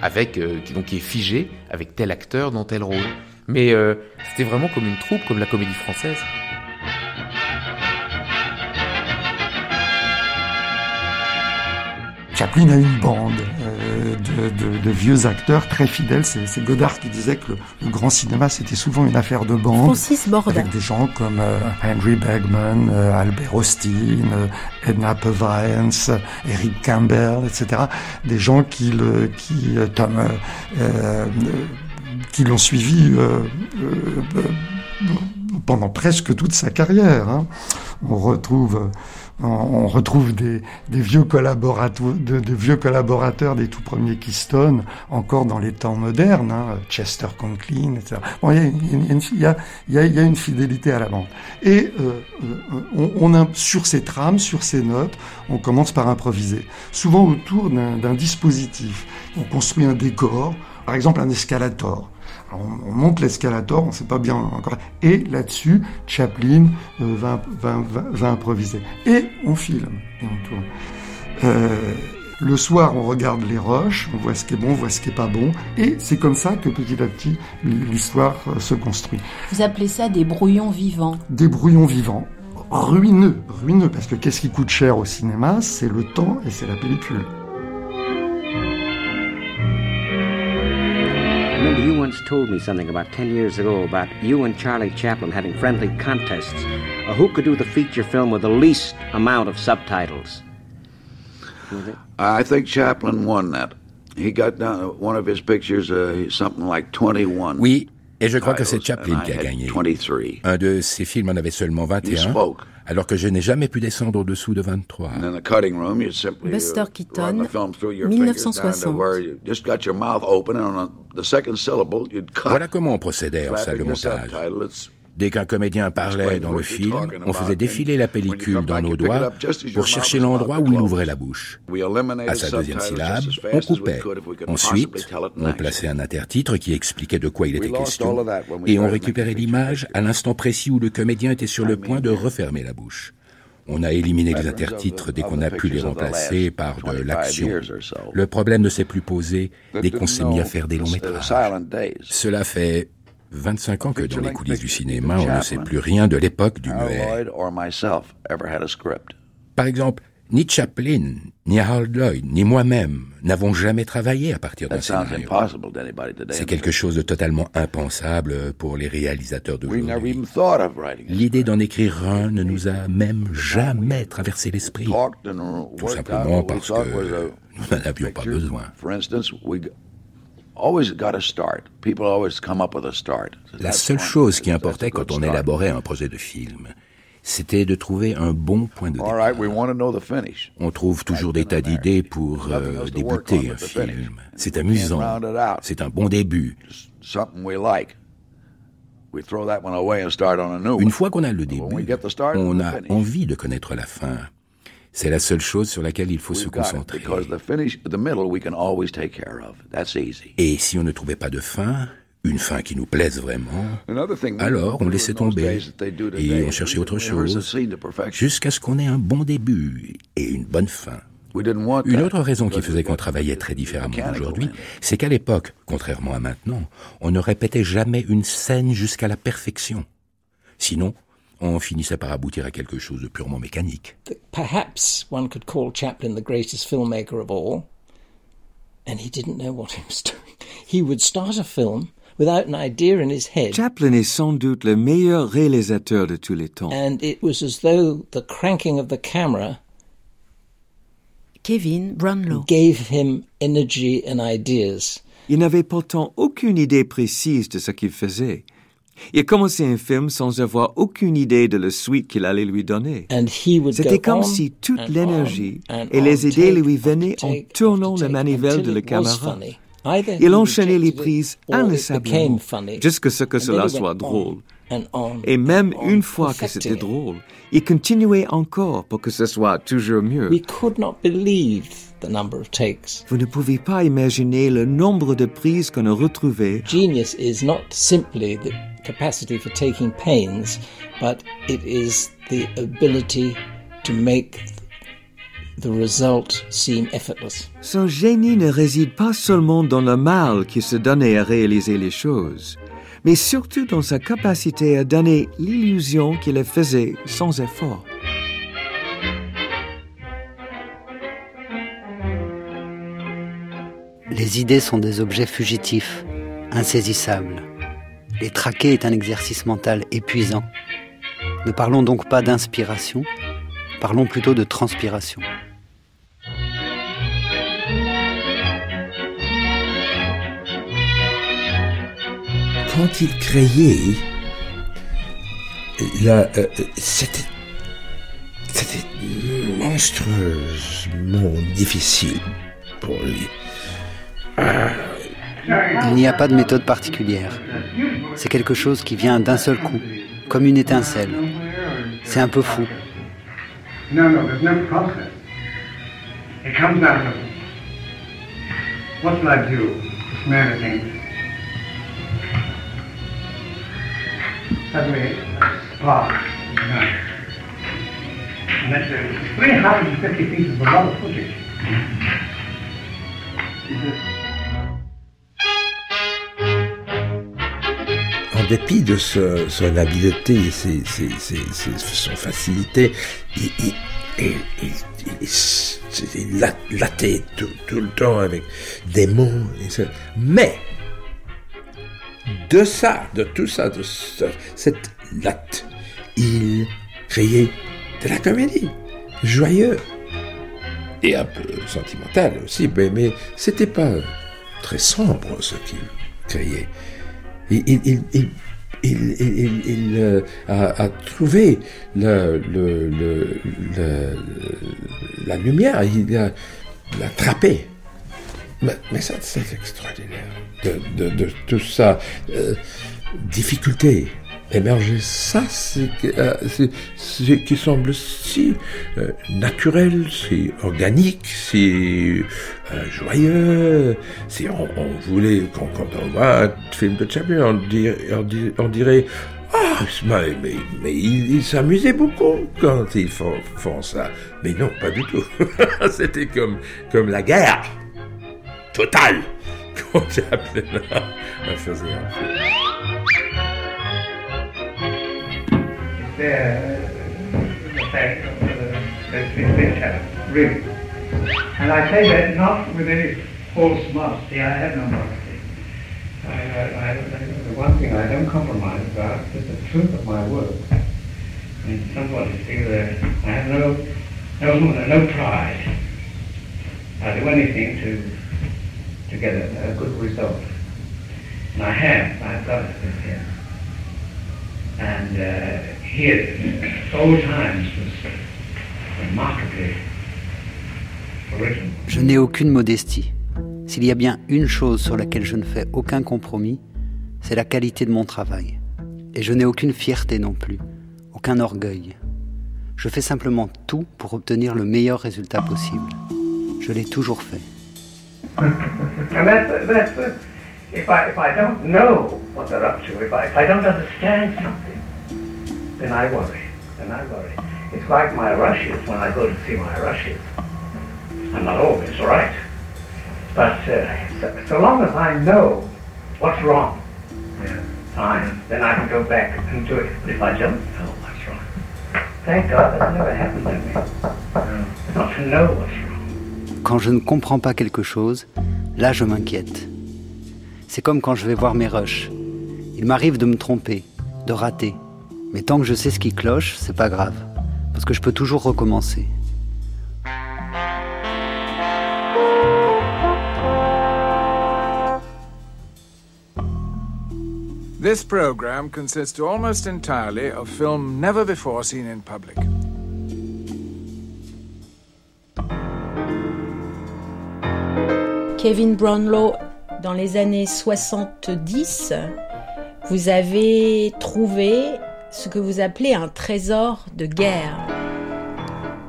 avec donc qui est figé, avec tel acteur dans tel rôle. Mais euh, c'était vraiment comme une troupe, comme la comédie française. Chaplin a une bande euh, de, vieux acteurs très fidèles. C'est Godard qui disait que le, grand cinéma, c'était souvent une affaire de bande. Francis Avec des gens comme euh, Henry Bergman, Albert Austin, Edna Purviance, Eric Campbell, etc. Des gens qui, le, qui Tom, qui l'ont suivi euh, euh, pendant presque toute sa carrière. Hein. On retrouve on retrouve des, vieux collaborateurs, des vieux collaborateurs des tout premiers Keystone encore dans les temps modernes, hein, Chester Conklin, etc. Bon, il y a, y, a, y a, une fidélité à la bande. Et euh, on, on a, sur ces trames, sur ces notes, on commence par improviser, souvent autour d'un dispositif. On construit un décor, par exemple un escalator on, monte l'escalator, on ne sait pas bien encore. Et là-dessus, Chaplin euh, va, va, improviser. Et on filme, et on tourne. Euh, le soir, on regarde les roches, on voit ce qui est bon, on voit ce qui est pas bon, et c'est comme ça que petit à petit l'histoire euh, se construit. Vous appelez ça des brouillons vivants Des brouillons vivants, ruineux, ruineux, parce que qu'est-ce qui coûte cher au cinéma? C'est le temps et c'est la pellicule. Once told me something about 10 years ago about you and Charlie Chaplin having friendly contests uh, who could do the feature film with the least amount of subtitles. I think Chaplin won that. He got down one of his pictures, uh, something like 21. Oui, et je crois que c'est Chaplin qui a gagné. Un de ses films en avait seulement 21 alors que je n'ai jamais pu descendre au-dessous de 23. Buster Keaton, 1960. Voilà comment on procédait en salle de montage. Dès qu'un comédien parlait dans le film, on faisait défiler la pellicule dans nos doigts pour chercher l'endroit où il ouvrait la bouche. À sa deuxième syllabe, on coupait. Ensuite, on plaçait un intertitre qui expliquait de quoi il était question, et on récupérait l'image à l'instant précis où le comédien était sur le point de refermer la bouche. On a éliminé les intertitres dès qu'on a pu les remplacer par de l'action. Le problème ne s'est plus posé dès qu'on s'est mis à faire des longs métrages. Cela fait 25 ans que dans les coulisses du cinéma, on ne sait plus rien de l'époque du muet. Par exemple, ni Chaplin, ni Harold Lloyd, ni moi-même n'avons jamais travaillé à partir d'un scénario. C'est quelque chose de totalement impensable pour les réalisateurs d'aujourd'hui. L'idée d'en écrire un ne nous a même jamais traversé l'esprit. Tout simplement parce que nous n'en avions pas besoin. La seule chose qui importait quand on élaborait un projet de film, c'était de trouver un bon point de départ. On trouve toujours des tas d'idées pour euh, débuter un film. C'est amusant. C'est un bon début. Une fois qu'on a le début, on a envie de connaître la fin. C'est la seule chose sur laquelle il faut se concentrer. Et si on ne trouvait pas de fin, une fin qui nous plaise vraiment, alors on laissait tomber et on cherchait autre chose jusqu'à ce qu'on ait un bon début et une bonne fin. Une autre raison qui faisait qu'on travaillait très différemment aujourd'hui, c'est qu'à l'époque, contrairement à maintenant, on ne répétait jamais une scène jusqu'à la perfection. Sinon, on finissait par aboutir à quelque chose de purement mécanique. Perhaps one could call Chaplin the greatest filmmaker of all, and he didn't know what he was doing. He would start a film without an idea in his head. Chaplin est sans doute le meilleur réalisateur de tous les temps. And it was as though the cranking of the camera Kevin Brownlow gave him energy and ideas. Il n'avait pourtant aucune idée précise de ce qu'il faisait. Il a commencé un film sans avoir aucune idée de la suite qu'il allait lui donner. C'était comme si toute l'énergie et les idées lui venaient en tournant la manivelle de la caméra. Il enchaînait les prises inlassablement jusqu'à ce que cela soit drôle. Et même une fois que c'était drôle, il continuait encore pour que ce soit toujours mieux. Vous ne pouvez pas imaginer le nombre de prises qu'on a retrouvées. Genius is not simply the capacity for taking pains, but it is the ability to make the result seem effortless. Son génie ne réside pas seulement dans le mal qui se donnait à réaliser les choses, mais surtout dans sa capacité à donner l'illusion qu'il le faisait sans effort. Les idées sont des objets fugitifs, insaisissables. Les traquer est un exercice mental épuisant. Ne parlons donc pas d'inspiration, parlons plutôt de transpiration. Quand il créait, euh, c'était, c'était monstrueusement difficile pour lui. Ah. Il n'y a pas de méthode particulière. C'est quelque chose qui vient d'un seul coup, comme une étincelle. C'est un peu fou. Dépit de son habileté et ses, ses, son facilité, il, il, tout, le temps avec des mots. Mais, de ça, de tout ça, de cette latte, il créait de la comédie, joyeux et un peu sentimental aussi, mais, mais c'était pas très sombre ce qu'il créait il, euh, a, trouvé la lumière, il a attrapé. Mais, ça, c'est extraordinaire. De, de, de, tout ça, euh, difficulté, émerger ça, c'est euh, qui semble si euh, naturel, si organique, si euh, joyeux. Si on, on voulait, quand, quand, on voit un film de Chaplin, on dirait, on dirait, ah, mais, mais ils s'amusaient beaucoup quand ils font, font, ça. Mais non, pas du tout. C'était comme, comme la guerre totale quand Chaplin faisait un film. The fact of the, the really. And I say that not with any false modesty. I have no modesty. I, I, I, the one thing I don't compromise about is the truth of my work. And somebody see that I have no, no, no pride. I do anything to, to get a, a good result. And I have. I've got it here. And uh, Je n'ai aucune modestie. S'il y a bien une chose sur laquelle je ne fais aucun compromis, c'est la qualité de mon travail. Et je n'ai aucune fierté non plus, aucun orgueil. Je fais simplement tout pour obtenir le meilleur résultat possible. Je l'ai toujours fait. if I, if I don't know what they're up to, if I, if I don't understand something, then I worry. Then I worry. It's like my rushes when I go to see my rushes. I'm not always right. But uh, so, so, long as I know what's wrong, yeah, fine, then I can go back and do it. But if I don't know what's wrong, thank God that's never happened to me. No. Not to know what's wrong. Quand je ne comprends pas quelque chose, là je m'inquiète. C'est comme quand je vais voir mes rushs. Il m'arrive de me tromper, de rater. Mais tant que je sais ce qui cloche, c'est pas grave. Parce que je peux toujours recommencer. This program consists almost entirely of film never before seen in public. Kevin Brownlow, dans les années 70, vous avez trouvé ce que vous appelez un trésor de guerre.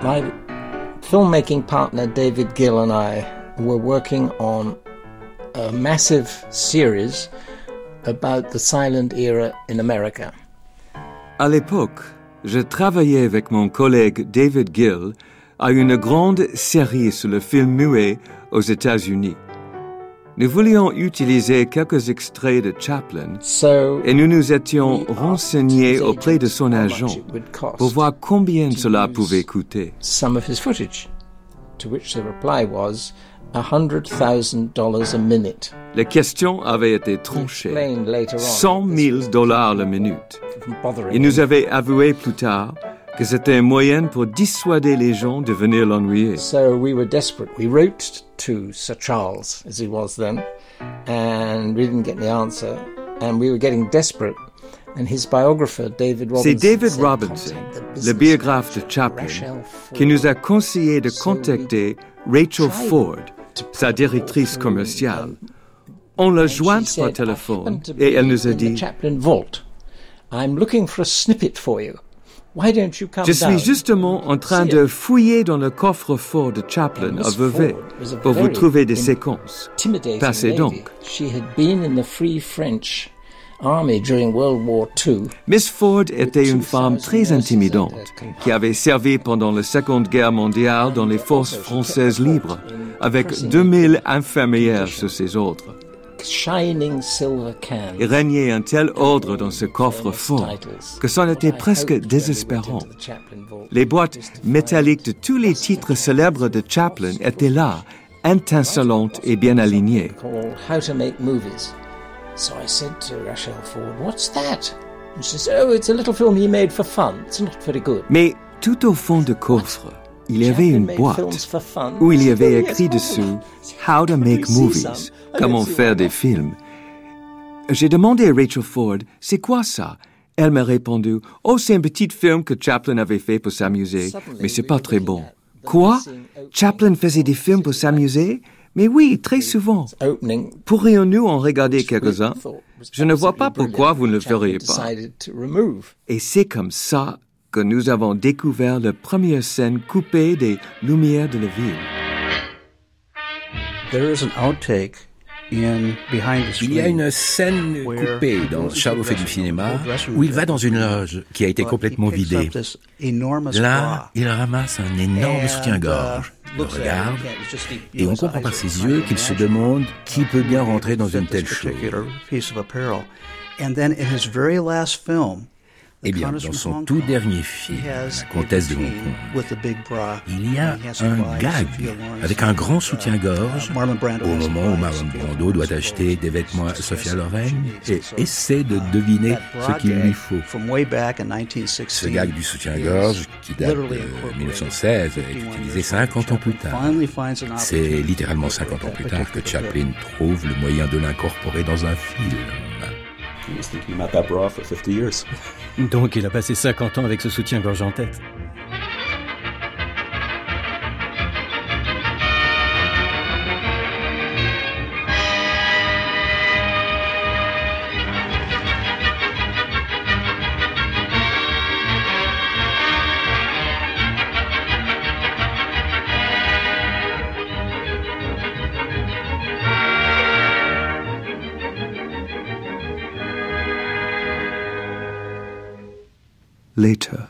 My filmmaking partner David Gill and I were working on a massive series about the silent era in America. À l'époque, je travaillais avec mon collègue David Gill à une grande série sur le film muet aux États-Unis. Nous voulions utiliser quelques extraits de Chaplin et nous nous étions renseignés auprès de son agent pour voir combien cela pouvait coûter. Some of his footage, to which the reply was $100,000 a minute. La question avait été tranchée. 100 000 dollars la minute. Il nous avait avoué plus tard que c'était un moyen pour dissuader les gens de venir l'ennuyer. So we were desperate. We wrote to Sir Charles, as he was then, and we didn't get the answer. And we were getting desperate. And his biographer, David Robinson, C'est David Robinson, le biographe de Chaplin, qui nous a conseillé de contacter Rachel Ford, sa directrice commerciale. On l'a jointe par téléphone et elle nous a dit Je suis justement en train de fouiller dans le coffre-fort de Chaplin à Vevey pour vous trouver des séquences. Passez donc. Miss Ford était une femme très intimidante qui avait servi pendant la Seconde Guerre mondiale dans les forces françaises libres, avec 2000 infirmières sous ses ordres. Il régnait un tel ordre dans ce coffre fort que c'en était presque désespérant. Les boîtes métalliques de tous les titres célèbres de Chaplin étaient là, étincelantes et bien alignées. So I said to Rachel Ford, What's that? And she said, Oh, it's a little film he made for fun. It's not very good. Mais tout au fond du coffre, il y avait une boîte où il y avait écrit dessous How to make movies, comment faire des films. J'ai demandé à Rachel Ford, c'est quoi ça? Elle m'a répondu, oh, c'est un petit film que Chaplin avait fait pour s'amuser, mais c'est pas très bon. Quoi? Chaplin faisait des films pour s'amuser? Mais oui, très souvent. Pourrions-nous en regarder quelques-uns? Je ne vois pas pourquoi vous ne le feriez pas. Et c'est comme ça que nous avons découvert la première scène coupée des lumières de la ville. Il y a une scène coupée dans Charlot fait du cinéma où il va dans une loge qui a été complètement vidée. Là, il ramasse un énorme soutien-gorge, le regarde, et on comprend par ses yeux qu'il se demande qui peut bien rentrer dans une telle chose. Eh bien, dans son tout dernier film, La Comtesse de Hong Kong, il y a un gag avec un grand soutien-gorge au moment où Marlon Brando doit acheter des vêtements à Sophia Loren et essaie de deviner ce qu'il lui faut. Ce gag du soutien-gorge, qui date de 1916, est utilisé 50 ans plus tard. C'est littéralement 50 ans plus tard que Chaplin trouve le moyen de l'incorporer dans un film. Donc il a passé 50 ans avec ce soutien-gorge en tête. Later.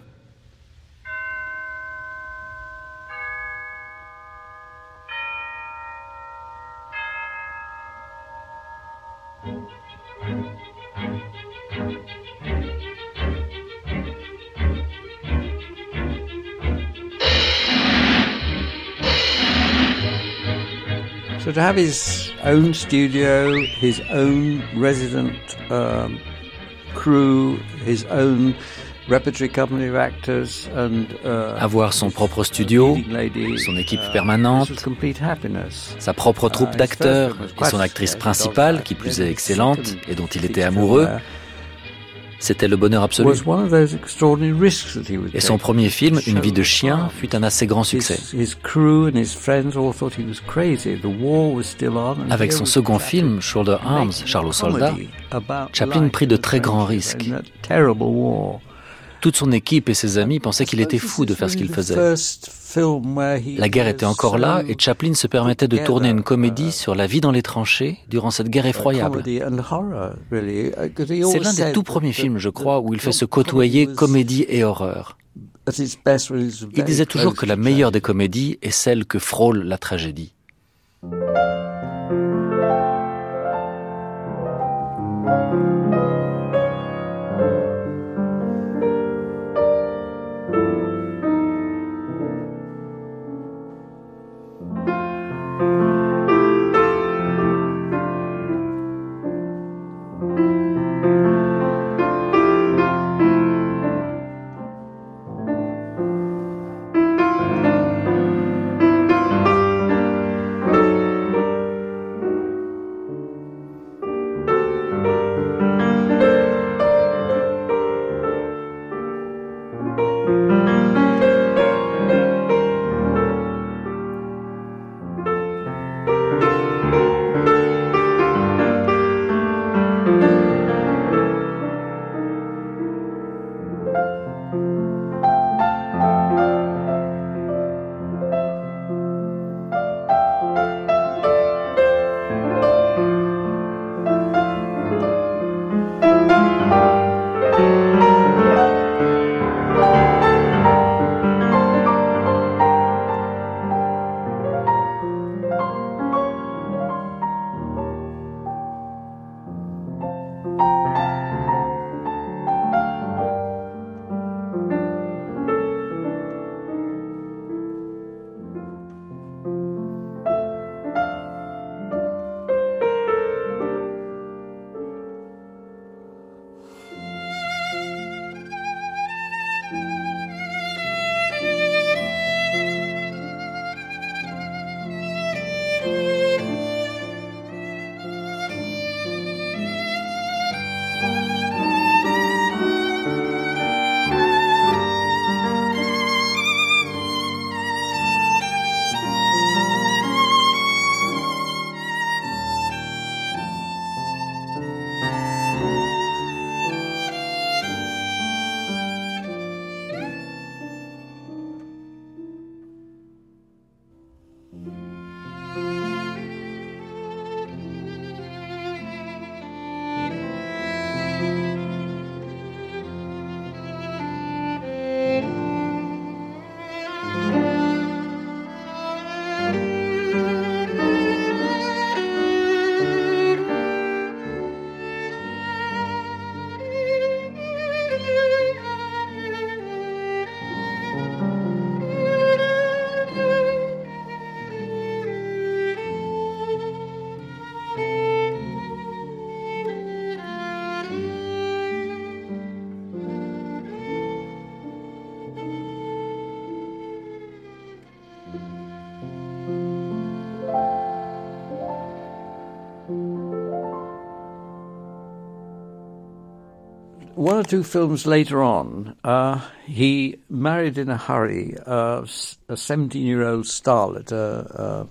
So to have his own studio, his own resident um, crew, his own repertory company of actors and, uh, avoir son propre studio, son équipe uh, permanente, sa propre troupe uh, d'acteurs et son actrice principale, qui plus est excellente et dont il était amoureux, c'était le bonheur absolu. Et son premier film, Une vie de chien, fut un assez grand succès. Avec son second film, Shoulder Arms, Charles au soldat, Chaplin prit de très grands risques. Toute son équipe et ses amis pensaient qu'il était fou de faire ce qu'il faisait. La guerre était encore là et Chaplin se permettait de tourner une comédie sur la vie dans les tranchées durant cette guerre effroyable. C'est l'un des tout premiers films, je crois, où il fait se côtoyer comédie et horreur. Il disait toujours que la meilleure des comédies est celle que frôle la tragédie. One or two films later on, uh, he married in a hurry uh, a 17-year-old starlet. Uh,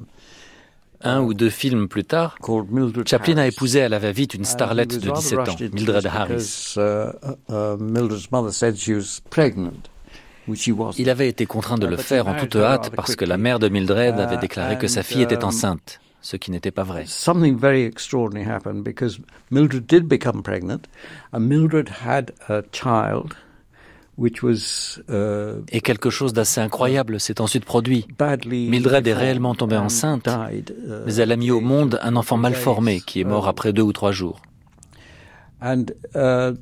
Un ou deux films plus tard, Chaplin a épousé à la va-vite une starlette de 17 ans, Mildred Harris. Uh, uh, Il avait été contraint de le faire en toute hâte parce que la mère de Mildred avait déclaré que sa fille était um, enceinte ce qui n'était pas vrai. Something very extraordinary happened because Mildred did become pregnant, and Mildred had a child Uh, et quelque chose d'assez incroyable s'est ensuite produit. Mildred est réellement tombée enceinte, uh, mais elle a mis au monde un enfant mal formé qui est mort après deux ou trois jours. Uh,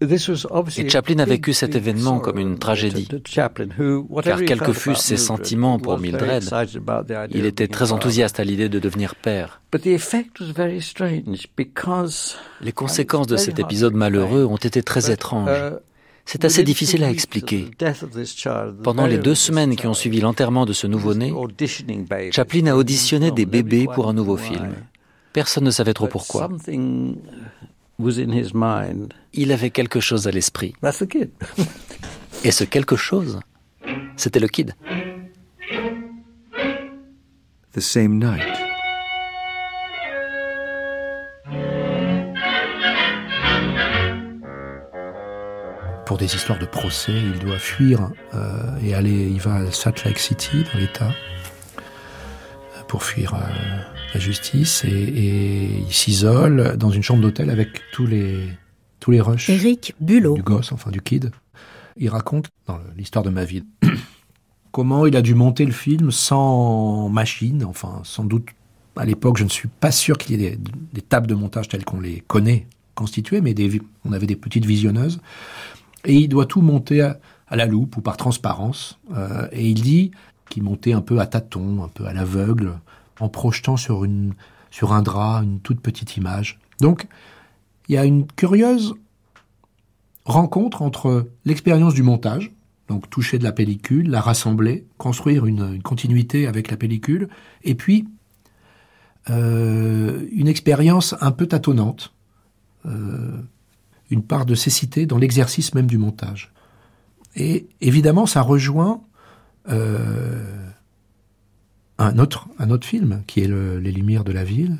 et Chaplin a vécu cet événement comme une tragédie, car quels que fussent ses sentiments pour Mildred, il était très enthousiaste à l'idée de devenir père. Les conséquences de cet épisode malheureux ont été très étranges. Uh, C'est assez difficile à expliquer. Pendant les deux semaines qui ont suivi l'enterrement de ce nouveau-né, Chaplin a auditionné des bébés pour un nouveau film. Personne ne savait trop pourquoi. Il avait quelque chose à l'esprit. Et ce quelque chose, c'était le kid. The same night. Pour des histoires de procès, il doit fuir euh, et aller. Il va à Salt Lake City, dans l'État, pour fuir euh, la justice et, il s'isole dans une chambre d'hôtel avec tous les tous les rushs. Eric Bulot. Du gosse, enfin du kid. Il raconte dans l'histoire de ma vie comment il a dû monter le film sans machine, enfin sans doute à l'époque je ne suis pas sûr qu'il y ait des, tables de montage telles qu'on les connaît constituées, mais des, on avait des petites visionneuses et il doit tout monter à, la loupe ou par transparence. Euh, et il dit qu'il montait un peu à tâtons, un peu à l'aveugle, en projetant sur, un drap une toute petite image. Donc, il y a une curieuse rencontre entre l'expérience du montage, donc toucher de la pellicule, la rassembler, construire une, continuité avec la pellicule, et puis euh, une expérience un peu tâtonnante, euh, une part de cécité dans l'exercice même du montage. Et évidemment, ça rejoint euh, un autre, film, qui est Les Lumières de la ville,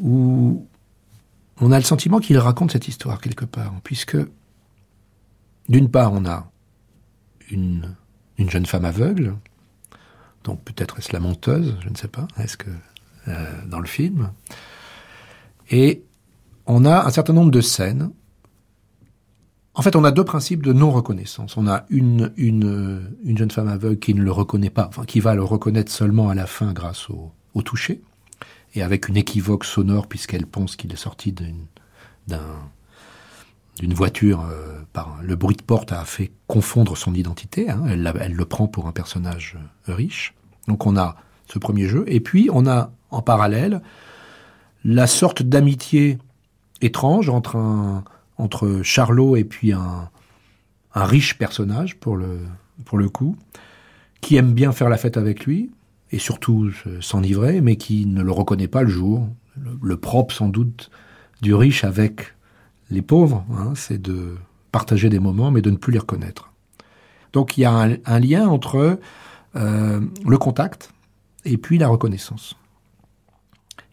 où on a le sentiment qu'il raconte cette histoire quelque part, puisque d'une part on a une, une jeune femme aveugle, donc peut-être est-ce la monteuse, je ne sais pas, est-ce que euh, dans le film, et on a un certain nombre de scènes en fait, on a deux principes de non-reconnaissance. On a une, une, une jeune femme aveugle qui ne le reconnaît pas, enfin, qui va le reconnaître seulement à la fin grâce au, au toucher, et avec une équivoque sonore puisqu'elle pense qu'il est sorti d'une, d'une voiture euh, par le bruit de porte a fait confondre son identité. Hein. elle, elle, le prend pour un personnage euh, riche. Donc on a ce premier jeu, et puis on a en parallèle la sorte d'amitié étrange entre un entre Charlot et puis un, un riche personnage pour le, pour le coup, qui aime bien faire la fête avec lui, et surtout s'enivrer, mais qui ne le reconnaît pas le jour. Le, propre sans doute du riche avec les pauvres, hein, c'est de partager des moments, mais de ne plus les reconnaître. Donc il y a un, lien entre euh, le contact et puis la reconnaissance.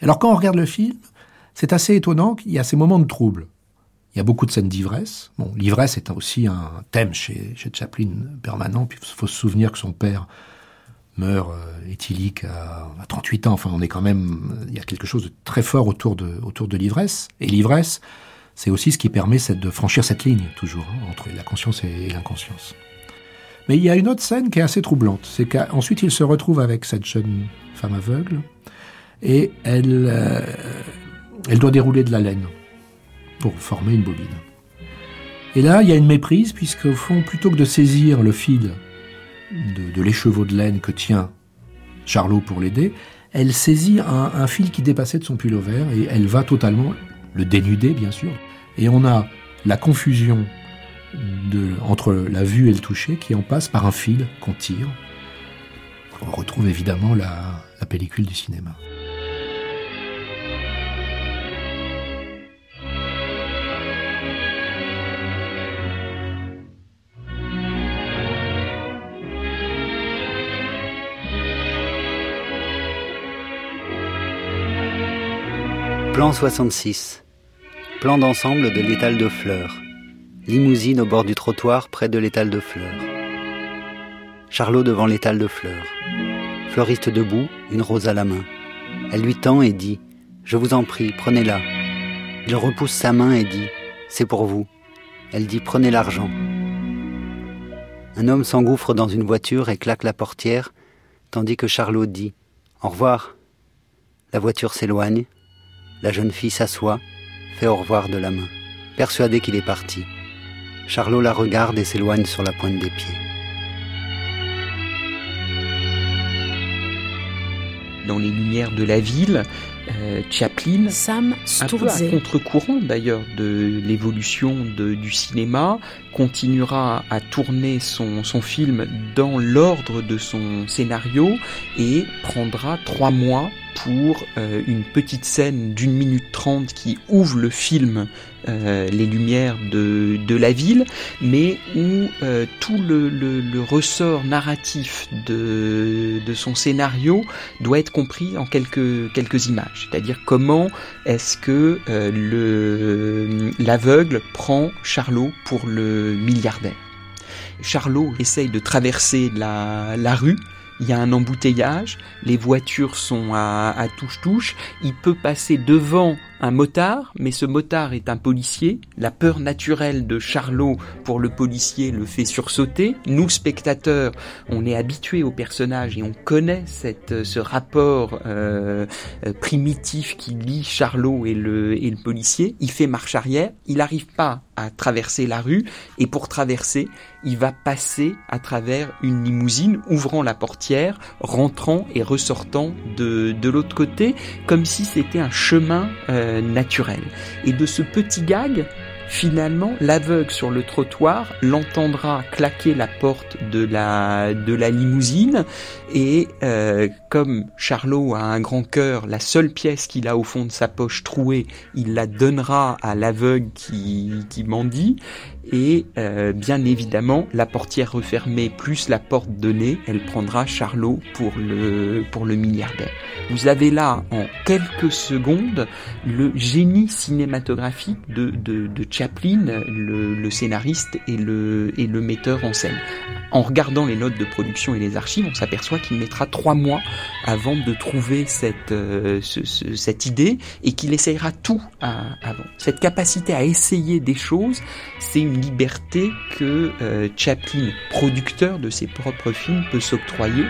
Alors quand on regarde le film, c'est assez étonnant qu'il y a ces moments de trouble. Il y a beaucoup de scènes d'ivresse. Bon, l'ivresse est aussi un thème chez, Chaplin permanent. Puis il faut se souvenir que son père meurt euh, éthylique à, 38 ans. Enfin, on est quand même, il y a quelque chose de très fort autour de, l'ivresse. Et l'ivresse, c'est aussi ce qui permet de franchir cette ligne, toujours, hein, entre la conscience et, l'inconscience. Mais il y a une autre scène qui est assez troublante. C'est qu'ensuite, il se retrouve avec cette jeune femme aveugle et elle, euh, elle doit dérouler de la laine pour former une bobine. Et là, il y a une méprise, puisque au fond, plutôt que de saisir le fil de, l'écheveau de laine que tient Charlot pour l'aider, elle saisit un, fil qui dépassait de son pull vert et elle va totalement le dénuder, bien sûr. Et on a la confusion entre la vue et le toucher qui en passe par un fil qu'on tire. On retrouve évidemment la pellicule du cinéma. Plan 66. Plan d'ensemble de l'étal de fleurs. Limousine au bord du trottoir près de l'étal de fleurs. Charlot devant l'étal de fleurs. Fleuriste debout, une rose à la main. Elle lui tend et dit Je vous en prie, prenez-la. Il repousse sa main et dit C'est pour vous. Elle dit Prenez l'argent. Un homme s'engouffre dans une voiture et claque la portière, tandis que Charlot dit Au revoir. La voiture s'éloigne. La jeune fille s'assoit, fait au revoir de la main, persuadée qu'il est parti. Charlot la regarde et s'éloigne sur la pointe des pieds. Dans les lumières de la ville, euh, Chaplin, Sam un peu à contre-courant d'ailleurs de l'évolution du cinéma, continuera à tourner son, son film dans l'ordre de son scénario et prendra trois mois pour euh, une petite scène d'une minute trente qui ouvre le film euh, les lumières de, la ville, mais où euh, tout le, ressort narratif de, son scénario doit être compris en quelques, quelques images. C'est-à-dire comment est-ce que le l'aveugle prend Charlot pour le milliardaire. Charlot essaye de traverser la rue il y a un embouteillage, les voitures sont à touche-touche, il peut passer devant un motard, mais ce motard est un policier. La peur naturelle de Charlot pour le policier le fait sursauter. Nous, spectateurs, on est habitués au personnage et on connaît cette, ce rapport euh, euh, primitif qui lie Charlot et le, et le policier. Il fait marche arrière, il n'arrive pas à traverser la rue et pour traverser, il va passer à travers une limousine, ouvrant la portière, rentrant et ressortant de, de l'autre côté, comme si c'était un chemin euh, naturel. Et de ce petit gag, finalement, l'aveugle sur le trottoir l'entendra claquer la porte de la, de la limousine et euh, comme Charlot a un grand cœur, la seule pièce qu'il a au fond de sa poche trouée, il la donnera à l'aveugle qui, qui mendie et euh, bien évidemment la portière refermée plus la porte donnée, elle prendra Charlot pour le, pour le milliardaire. Vous avez là en quelques secondes le génie cinématographique de, de, de Chaplin, le, le, scénariste et le, et le metteur en scène. En regardant les notes de production et les archives, on s'aperçoit qu'il mettra trois mois avant de trouver cette, euh, ce, ce, cette idée et qu'il essayera tout à, avant. Cette capacité à essayer des choses, c'est une liberté que euh, Chaplin, producteur de ses propres films, peut s'octroyer.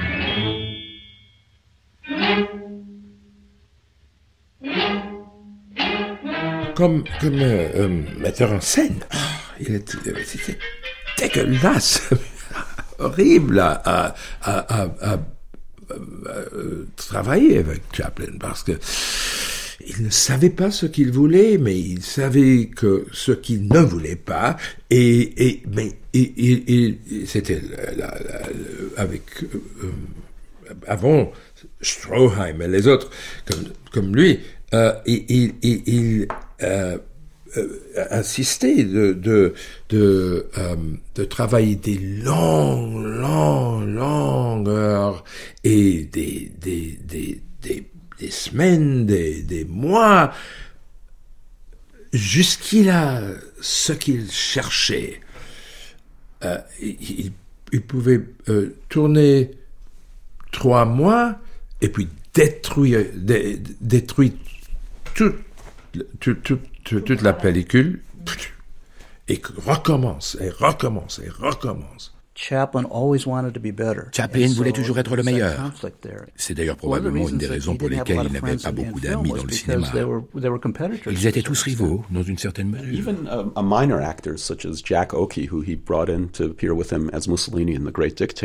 Comme, comme euh, euh, metteur en scène, oh, il dégueulasse, horrible à, à, à, travailler avec Chaplin parce que il ne savait pas ce qu'il voulait, mais il savait que ce qu'il ne voulait pas, et, et mais et, c'était avec euh, avant Stroheim et les autres comme, comme lui, euh, il, il euh, euh, insistait de de de, euh, de travailler des longues longues longues heures et des des des, des des semaines, des, des mois, jusqu'il a ce qu'il cherchait. Euh, il, il, pouvait euh, tourner trois mois et puis détruire, dé, détruire toute, toute, toute la pellicule et recommence et recommence et recommence. Chaplin voulait toujours être le meilleur. C'est d'ailleurs probablement une des raisons pour lesquelles il n'avait pas beaucoup d'amis dans le cinéma. Ils étaient tous rivaux, dans une certaine mesure.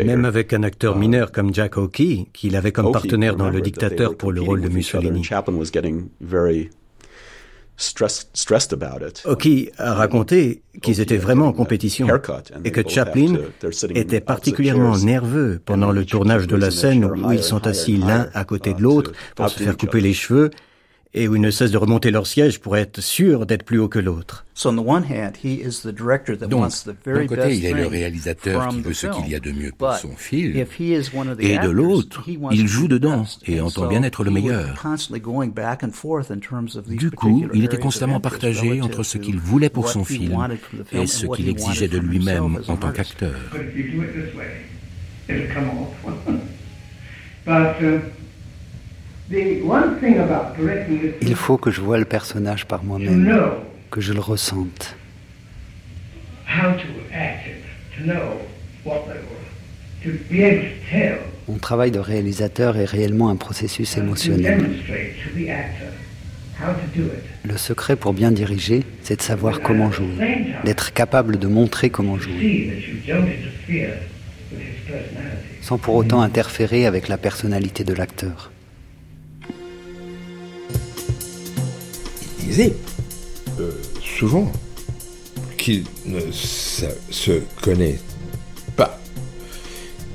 Même avec un acteur uh, mineur comme Jack Oakey, qu'il avait comme partenaire dans Le Dictateur pour le rôle de Mussolini. Oki a raconté qu'ils étaient vraiment en compétition et que Chaplin était particulièrement nerveux pendant le tournage de la scène où ils sont assis l'un à côté de l'autre pour se faire couper les cheveux et où ils ne cessent de remonter leur siège pour être sûrs d'être plus haut que l'autre. Donc, d'un côté, il est le réalisateur qui veut ce qu'il y a de mieux pour son film, et de l'autre, il joue dedans et entend bien être le meilleur. Du coup, il était constamment partagé entre ce qu'il voulait pour son film et ce qu'il exigeait de lui-même en tant qu'acteur. Il faut que je voie le personnage par moi-même, que je le ressente. Mon travail de réalisateur est réellement un processus émotionnel. Le secret pour bien diriger, c'est de savoir comment jouer, d'être capable de montrer comment jouer, sans pour autant interférer avec la personnalité de l'acteur. Euh, souvent qu'il ne se connaît pas.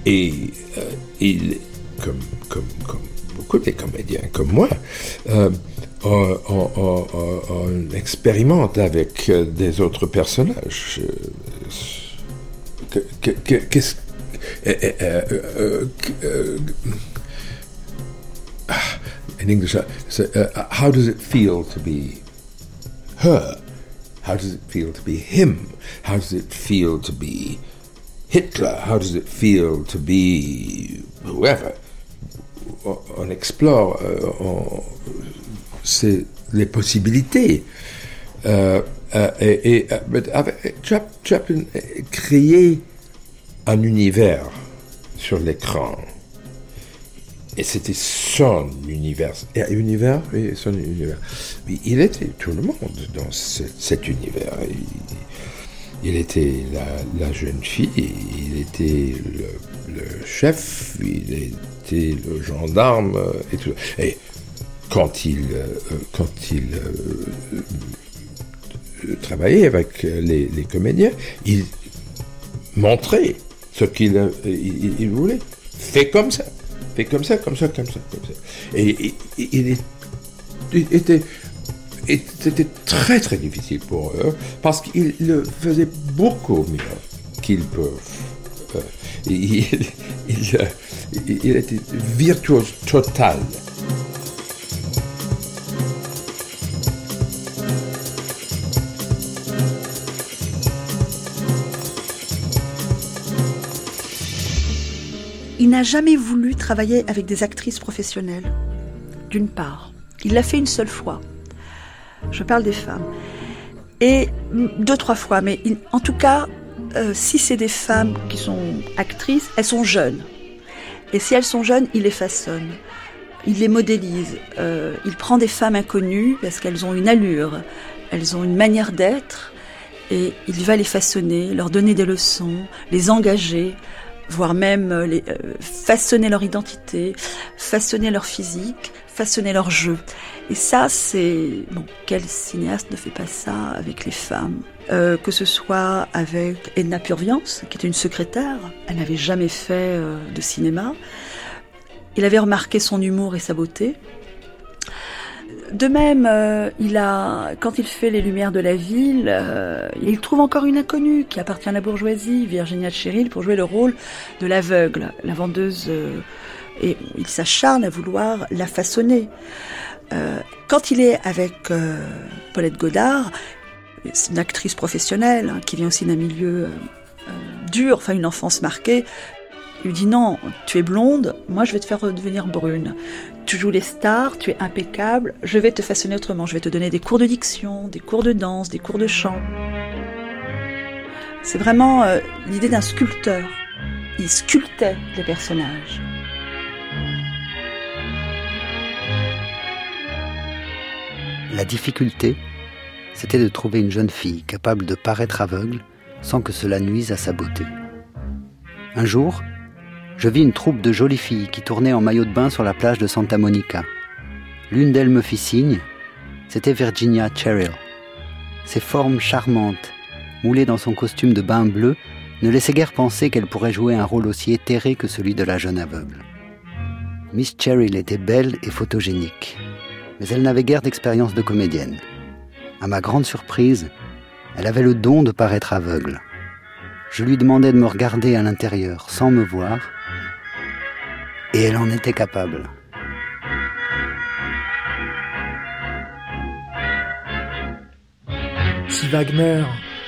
Et euh, il, comme, beaucoup de comédiens comme moi, euh, on, expérimente avec euh, des autres personnages. In English, how does it feel to be her? How does it feel to be him? How does it feel to be Hitler? How does it feel to be whoever? On explore, uh, on, c'est les possibilités. Euh, euh, et, et avec, créé un univers sur l'écran. Et c'était son univers. Et univers, oui, son univers. il était tout le monde dans cet univers. Il, était la, jeune fille, il était le, chef, il était le gendarme et quand il, euh, quand il euh, travaillait avec les, comédiens, il montrait ce qu'il il, voulait. Fait comme ça. Fait comme ça, comme ça, comme ça, comme ça. Et, il, était, c'était très très difficile pour eux parce qu'il le faisait beaucoup mieux qu'ils peuvent. Euh, il, il, était virtuose total. N'a jamais voulu travailler avec des actrices professionnelles, d'une part. Il l'a fait une seule fois. Je parle des femmes. Et deux, trois fois, mais en tout cas, euh, si c'est des femmes qui sont actrices, elles sont jeunes. Et si elles sont jeunes, il les façonne. Il les modélise. Euh, il prend des femmes inconnues parce qu'elles ont une allure, elles ont une manière d'être, et il va les façonner, leur donner des leçons, les engager voire même euh, euh, façonner leur identité, façonner leur physique, façonner leur jeu. Et ça, c'est... Bon, quel cinéaste ne fait pas ça avec les femmes? Euh, Que ce soit avec Edna Purviance, qui était une secrétaire, elle n'avait jamais fait de cinéma. Il avait remarqué son humour et sa beauté. De même, euh, il a, quand il fait les lumières de la ville, euh, il trouve encore une inconnue qui appartient à la bourgeoisie, Virginia Cheryl, pour jouer le rôle de l'aveugle, la vendeuse. Euh, et il s'acharne à vouloir la façonner. quand il est avec Paulette Godard, c'est une actrice professionnelle hein, qui vient aussi d'un milieu dur, enfin une enfance marquée. Il lui dit non, tu es blonde, moi je vais te faire devenir brune tu joues les stars, tu es impeccable, je vais te façonner autrement, je vais te donner des cours de diction, des cours de danse, des cours de chant. C'est vraiment euh, l'idée d'un sculpteur. Il sculptait les personnages. La difficulté, c'était de trouver une jeune fille capable de paraître aveugle sans que cela nuise à sa beauté. Un jour, je vis une troupe de jolies filles qui tournaient en maillot de bain sur la plage de Santa Monica. L'une d'elles me fit signe, c'était Virginia Cheryl. Ses formes charmantes, moulées dans son costume de bain bleu, ne laissaient guère penser qu'elle pourrait jouer un rôle aussi éthéré que celui de la jeune aveugle. Miss Cheryl était belle et photogénique, mais elle n'avait guère d'expérience de comédienne. À ma grande surprise, elle avait le don de paraître aveugle. Je lui demandais de me regarder à l'intérieur sans me voir, et elle en était capable. Si Wagner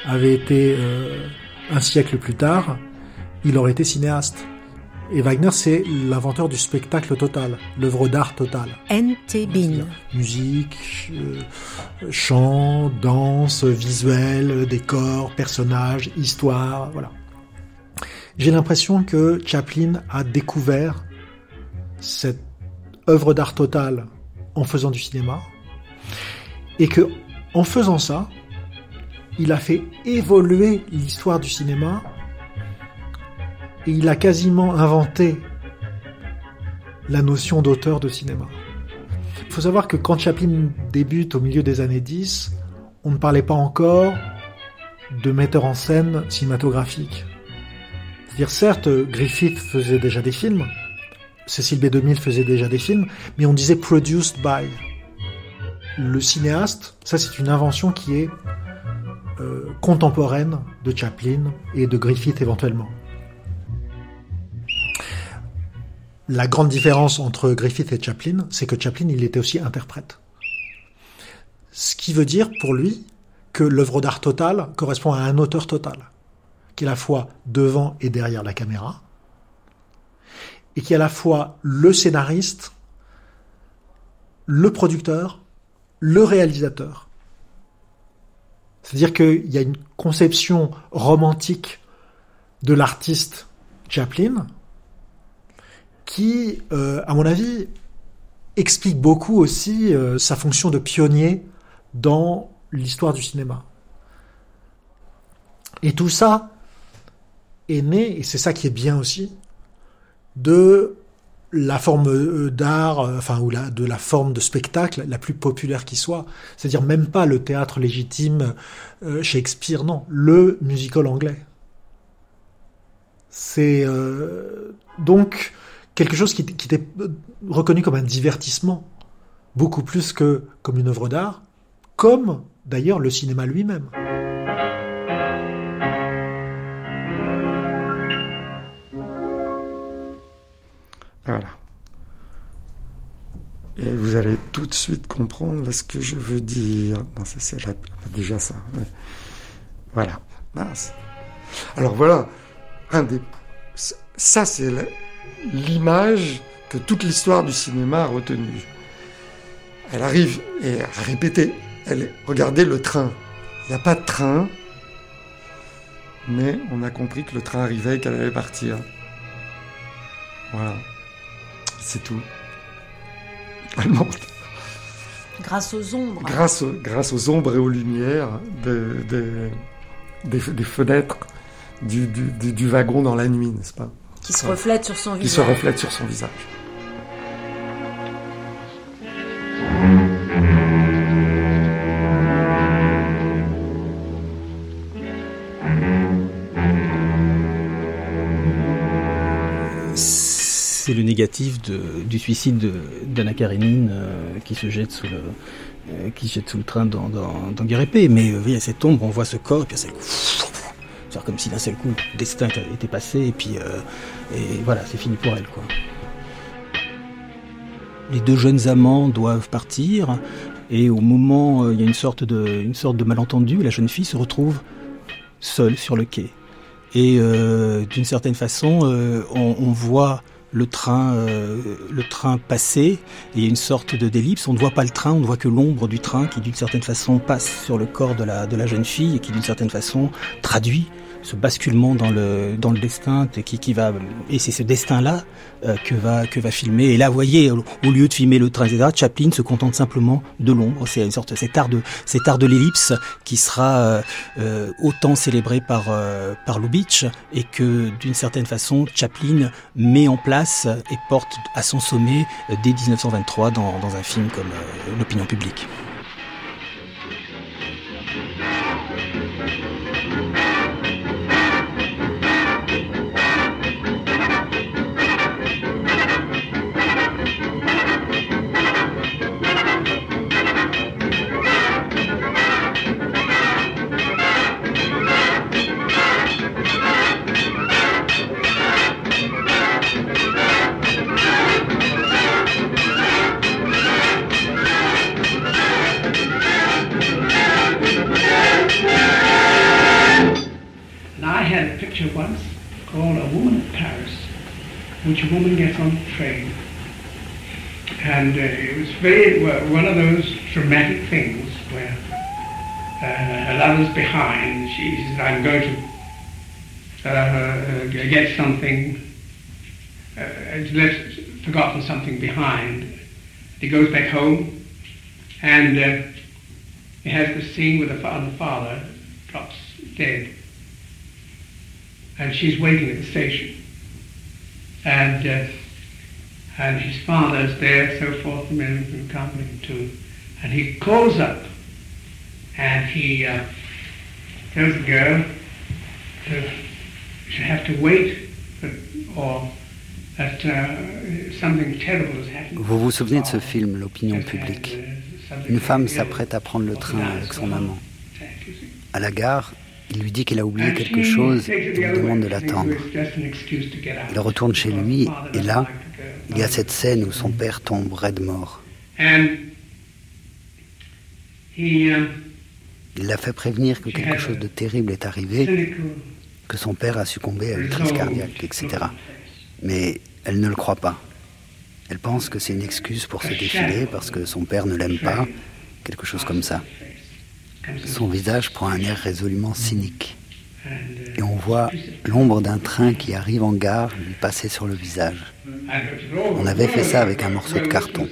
avait été euh, un siècle plus tard, il aurait été cinéaste. Et Wagner, c'est l'inventeur du spectacle total, l'œuvre d'art total. N.T. Bin. Musique, euh, chant, danse, visuel, décor, personnages, histoire, voilà. J'ai l'impression que Chaplin a découvert cette œuvre d'art total en faisant du cinéma et que en faisant ça, il a fait évoluer l'histoire du cinéma et il a quasiment inventé la notion d'auteur de cinéma. Il faut savoir que quand Chaplin débute au milieu des années 10, on ne parlait pas encore de metteur en scène cinématographique. C'est-à-dire certes, Griffith faisait déjà des films, Cécile B2000 faisait déjà des films, mais on disait produced by. Le cinéaste, ça c'est une invention qui est euh, contemporaine de Chaplin et de Griffith éventuellement. La grande différence entre Griffith et Chaplin, c'est que Chaplin, il était aussi interprète. Ce qui veut dire pour lui que l'œuvre d'art totale correspond à un auteur total, qui est à la fois devant et derrière la caméra, et qui est à la fois le scénariste, le producteur, le réalisateur. C'est-à-dire qu'il y a une conception romantique de l'artiste Chaplin, qui, euh, à mon avis, explique beaucoup aussi euh, sa fonction de pionnier dans l'histoire du cinéma. Et tout ça est né, et c'est ça qui est bien aussi, de la forme euh, d'art, enfin, ou de la forme de spectacle la plus populaire qui soit. C'est-à-dire même pas le théâtre légitime Shakespeare, non, le musical anglais. C'est donc quelque chose qui, était reconnu comme un divertissement, beaucoup plus que comme une œuvre d'art, comme d'ailleurs le cinéma lui-même. Voilà. Et vous allez tout de suite comprendre ce que je veux dire. Non, c'est déjà ça. Voilà. Alors voilà, ça c'est l'image que toute l'histoire du cinéma a retenue. Elle arrive et a répété. Elle, regardez le train. Il n'y a pas de train, mais on a compris que le train arrivait et qu'elle allait partir. Voilà. C'est tout. Elle monte. Grâce aux ombres. Grâce, grâce aux ombres et aux lumières des, des, fenêtres du, du wagon dans la nuit, n'est-ce pas? Qui se reflète sur son visage. Qui se reflète sur son visage. C'est le négatif du suicide d'Anna Karenine euh, qui se jette sous le euh, jette sous le train dans, dans, dans. Mais il y a cette ombre, on voit ce corps, et puis c'est comme si d'un seul coup, le destin était passé et puis euh, et voilà, c'est fini pour elle. Quoi. Les deux jeunes amants doivent partir et au moment, euh, il y a une sorte de, une sorte de malentendu, la jeune fille se retrouve seule sur le quai. Et d'une certaine façon, on, voit le train, le train passer, et il y a une sorte de d'ellipse. On ne voit pas le train, on ne voit que l'ombre du train qui, d'une certaine façon, passe sur le corps de la, de la jeune fille et qui, d'une certaine façon, traduit ce basculement dans le dans le destin qui, qui va et c'est ce destin là euh, que va que va filmer et là vous voyez au, lieu de filmer le train etc Chaplin se contente simplement de l'ombre c'est une sorte cet art de cet art de l'ellipse qui sera euh, euh, autant célébré par par Lubitsch et que d'une certaine façon Chaplin met en place et porte à son sommet dès 1923 dans, dans un film comme l'opinion publique. Which a woman gets on the train. And uh, it was very well, one of those dramatic things where uh, her lover's behind. She says, I'm going to uh, get something, uh, left, forgotten something behind. He goes back home and uh, he has the scene with the father, the father drops dead. And she's waiting at the station. And uh, and his father's there, so forth, and men coming to. And he calls up and he uh, tells the girl to she have to wait or that uh, something terrible has happened. Vous vous souvenez de ce film, L'opinion publique? Une femme s'apprête à prendre le train avec son amant. À la gare, il lui dit qu'il a oublié quelque chose et lui demande de l'attendre. Il retourne chez lui et là, il y a cette scène où son père tombe raide mort. Il l'a fait prévenir que quelque chose de terrible est arrivé, que son père a succombé à une crise cardiaque, etc. Mais elle ne le croit pas. Elle pense que c'est une excuse pour se défiler parce que son père ne l'aime pas, quelque chose comme ça. Son visage prend un air résolument cynique. Et on voit l'ombre d'un train qui arrive en gare lui passer sur le visage. On avait fait ça avec un morceau de carton.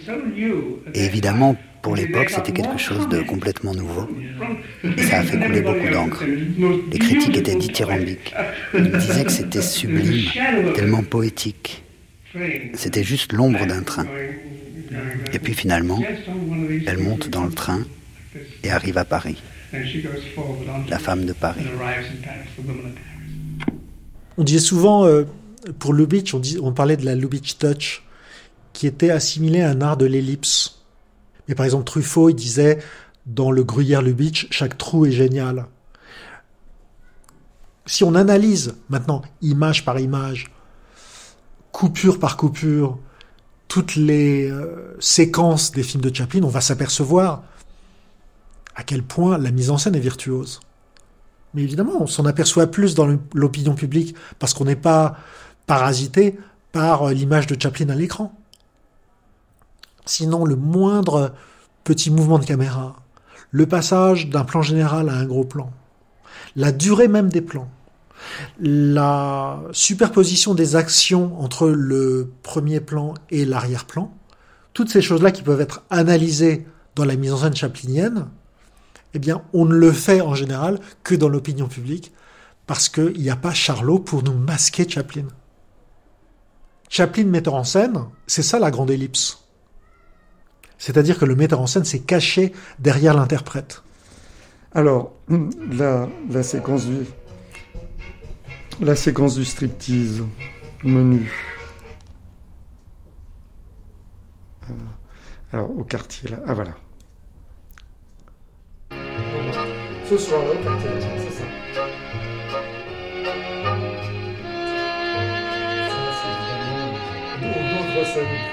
Et évidemment, pour l'époque, c'était quelque chose de complètement nouveau. Et ça a fait couler beaucoup d'encre. Les critiques étaient dithyrambiques. Ils disaient que c'était sublime, tellement poétique. C'était juste l'ombre d'un train. Et puis finalement, elle monte dans le train et arrive à Paris. La femme de Paris. On disait souvent, euh, pour Lubitsch, on, parlait de la Lubitsch Touch, qui était assimilée à un art de l'ellipse. Mais par exemple, Truffaut, il disait dans le Gruyère Lubitsch, chaque trou est génial. Si on analyse maintenant, image par image, coupure par coupure, toutes les euh, séquences des films de Chaplin, on va s'apercevoir à quel point la mise en scène est virtuose. Mais évidemment, on s'en aperçoit plus dans l'opinion publique parce qu'on n'est pas parasité par euh, l'image de Chaplin à l'écran. Sinon, le moindre petit mouvement de caméra, le passage d'un plan général à un gros plan, la durée même des plans, la superposition des actions entre le premier plan et l'arrière-plan, toutes ces choses-là qui peuvent être analysées dans la mise en scène chaplinienne, eh bien, on ne le fait en général que dans l'opinion publique, parce qu'il n'y a pas Charlot pour nous masquer Chaplin. Chaplin, metteur en scène, c'est ça la grande ellipse. C'est-à-dire que le metteur en scène s'est caché derrière l'interprète. Alors, la, la, séquence du la séquence du striptease menu. Euh, alors, au quartier là. Ah voilà.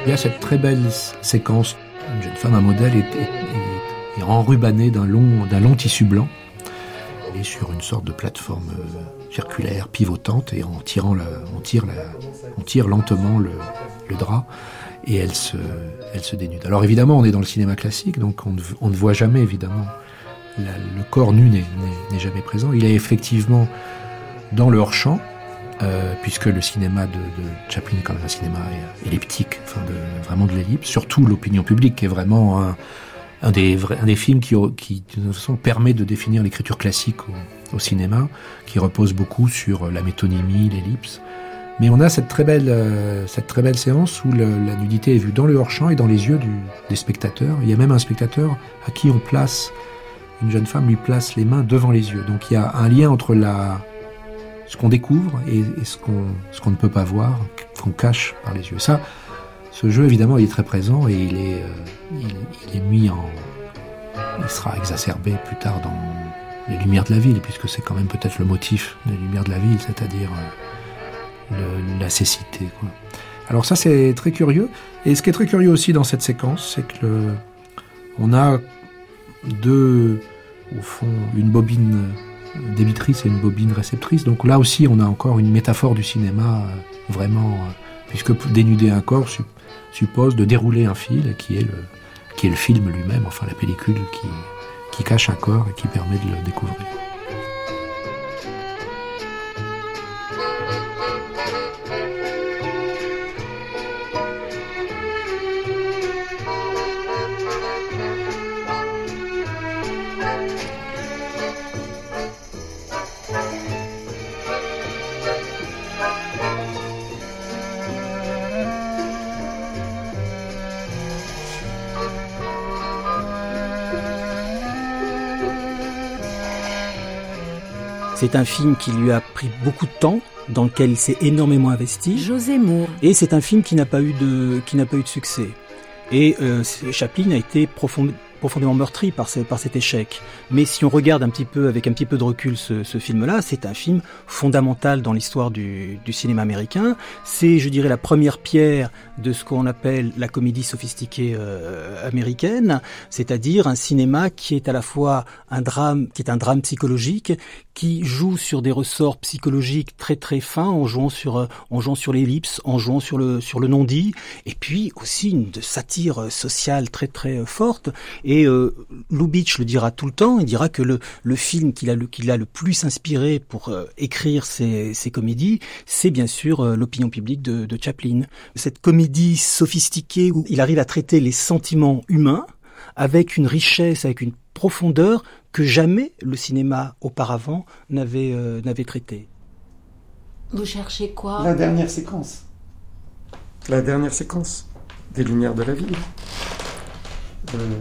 Il y a cette très belle séquence une jeune femme, un modèle, est, est, enrubanné d'un long, tissu blanc. Elle est sur une sorte de plateforme euh, circulaire, pivotante, et en tirant on, tire on tire lentement le, drap, et elle se, dénude. Alors évidemment, on est dans le cinéma classique, donc on ne voit jamais, évidemment, le corps nu n'est jamais présent. Il est effectivement dans le hors-champ, euh, puisque le cinéma de, Chaplin est quand même un cinéma elliptique, enfin vraiment de l'ellipse, surtout l'opinion publique est vraiment un, des, films qui, qui de façon permet de définir l'écriture classique au, cinéma, qui repose beaucoup sur la métonymie, l'ellipse. Mais on a cette très belle, euh, séance où la nudité est vue dans le hors-champ et dans les yeux des spectateurs. Il y a même un spectateur à qui on place, une jeune femme lui place les mains devant les yeux. Donc il y a un lien entre ce qu'on découvre et, ce qu'on ne peut pas voir, qu'on cache par les yeux. Ça, ce jeu évidemment, il est très présent et il est euh, il, mis en il sera exacerbé plus tard dans les lumières de la ville, puisque c'est quand même peut-être le motif des lumières de la ville, c'est-à-dire euh, la cécité. Alors ça c'est très curieux. Et ce qui est très curieux aussi dans cette séquence, c'est que on a deux, au fond, une bobine débitrice et une bobine réceptrice. Donc là aussi, on a encore une métaphore du cinéma euh, vraiment euh, puisque dénuder un corps suppose de dérouler un fil qui est le, qui film lui-même, enfin la pellicule qui cache un corps et qui permet de le découvrir. C'est un film qui lui a pris beaucoup de temps, dans lequel il s'est énormément investi. José Moore. Et c'est un film qui n'a pas eu de qui n'a pas eu de succès. Et euh, Chaplin a été profondément profondément meurtri par, par cet échec. Mais si on regarde un petit peu, avec un petit peu de recul, ce, ce film-là, c'est un film fondamental dans l'histoire du, du, cinéma américain. C'est, je dirais, la première pierre de ce qu'on appelle la comédie sophistiquée euh, américaine, c'est-à-dire un cinéma qui est à la fois un drame, qui est un drame psychologique, qui joue sur des ressorts psychologiques très très fins, en jouant sur, euh, en jouant sur l'ellipse, en jouant sur le sur le non-dit, et puis aussi une satire sociale très très forte. Et euh, Lubitsch le dira tout le temps, il dira que le, le film qu'il a, le, qu'il a le plus inspiré pour euh, écrire ses, ses comédies, c'est bien sûr euh, l'opinion publique de, de Chaplin. Cette comédie sophistiquée où il arrive à traiter les sentiments humains avec une richesse, avec une profondeur que jamais le cinéma auparavant n'avait euh, n'avait traité. Vous cherchez quoi? La dernière séquence. La dernière séquence des Lumières de la ville. Euh,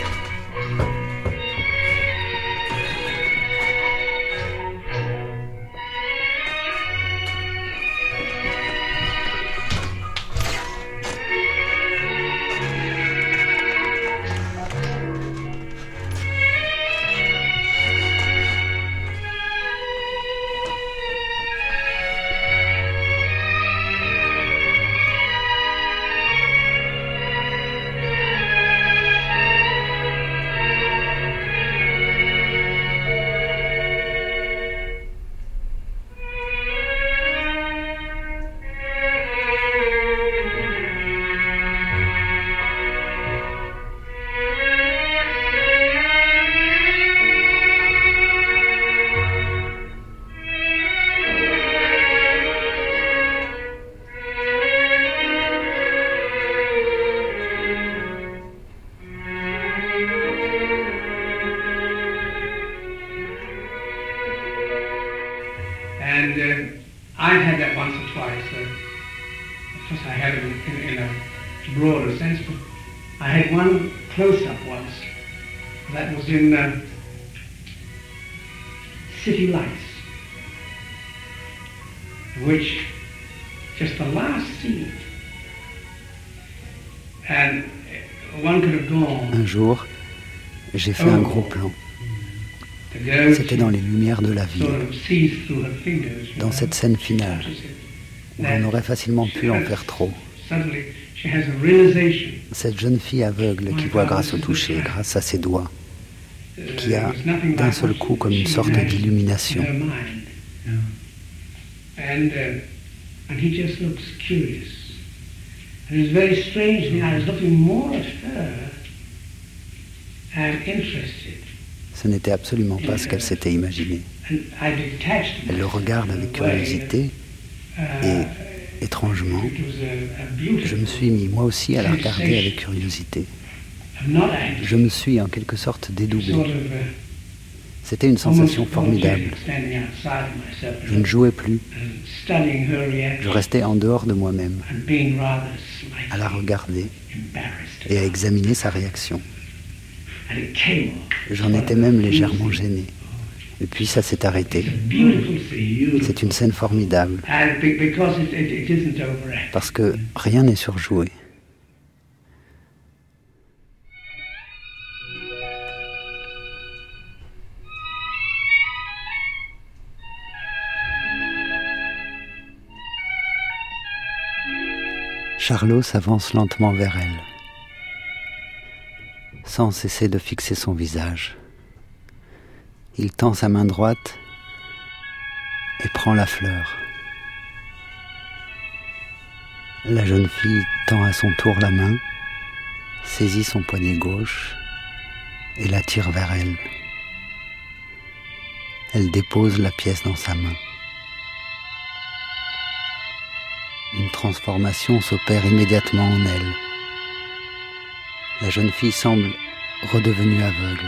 Un jour, j'ai fait un gros plan. C'était dans les lumières de la ville, dans cette scène finale, où on aurait facilement pu en faire trop. Cette jeune fille aveugle qui voit grâce au toucher, grâce à ses doigts, qui a d'un seul coup comme une sorte d'illumination. Ce n'était absolument pas ce qu'elle s'était imaginé. Elle le regarde avec curiosité et, étrangement, je me suis mis moi aussi à la regarder avec curiosité. Je me suis en quelque sorte dédoublé. C'était une sensation formidable. Je ne jouais plus. Je restais en dehors de moi-même, à la regarder et à examiner sa réaction. J'en étais même légèrement gêné. Et puis ça s'est arrêté. C'est une scène formidable. Parce que rien n'est surjoué. Charlot s'avance lentement vers elle, sans cesser de fixer son visage. Il tend sa main droite et prend la fleur. La jeune fille tend à son tour la main, saisit son poignet gauche et la tire vers elle. Elle dépose la pièce dans sa main. Une transformation s'opère immédiatement en elle. La jeune fille semble redevenue aveugle.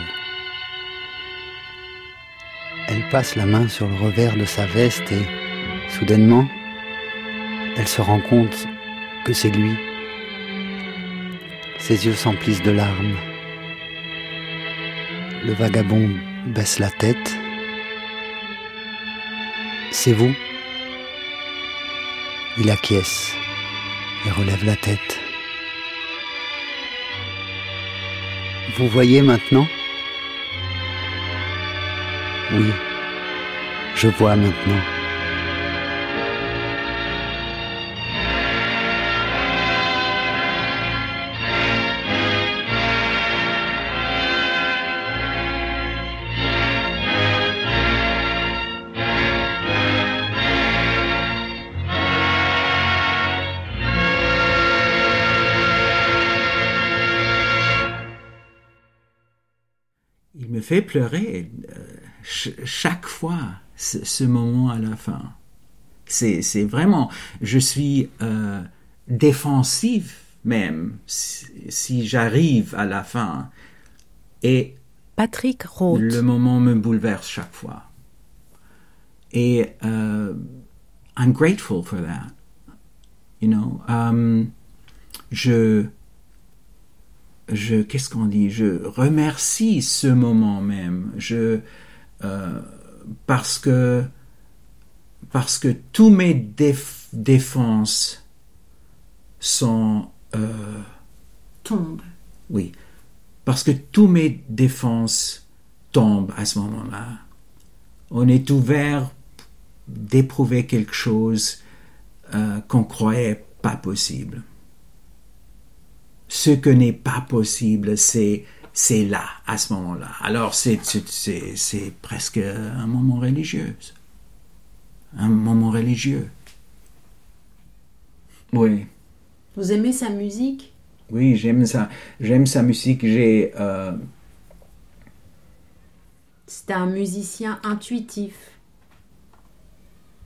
Elle passe la main sur le revers de sa veste et, soudainement, elle se rend compte que c'est lui. Ses yeux s'emplissent de larmes. Le vagabond baisse la tête. C'est vous? Il acquiesce et relève la tête. Vous voyez maintenant? Oui, je vois maintenant. Fait pleurer euh, chaque fois ce, moment à la fin. C'est vraiment, je suis euh, défensif même si, j'arrive à la fin. Et Patrick Roth. Le moment me bouleverse chaque fois. Et euh, I'm grateful for that. You know, um, je je qu'est-ce qu'on dit? Je remercie ce moment même. Je euh, parce que parce que tous mes défenses sont euh, tombent. Oui, parce que tous mes défenses tombent à ce moment-là. On est ouvert d'éprouver quelque chose euh, qu'on croyait pas possible ce que n'est pas possible, c'est c'est là, à ce moment-là. Alors c'est presque un moment religieux. Un moment religieux. Oui. Vous aimez sa musique? Oui, j'aime sa, j'aime sa musique. J'ai. Euh... C'est un musicien intuitif.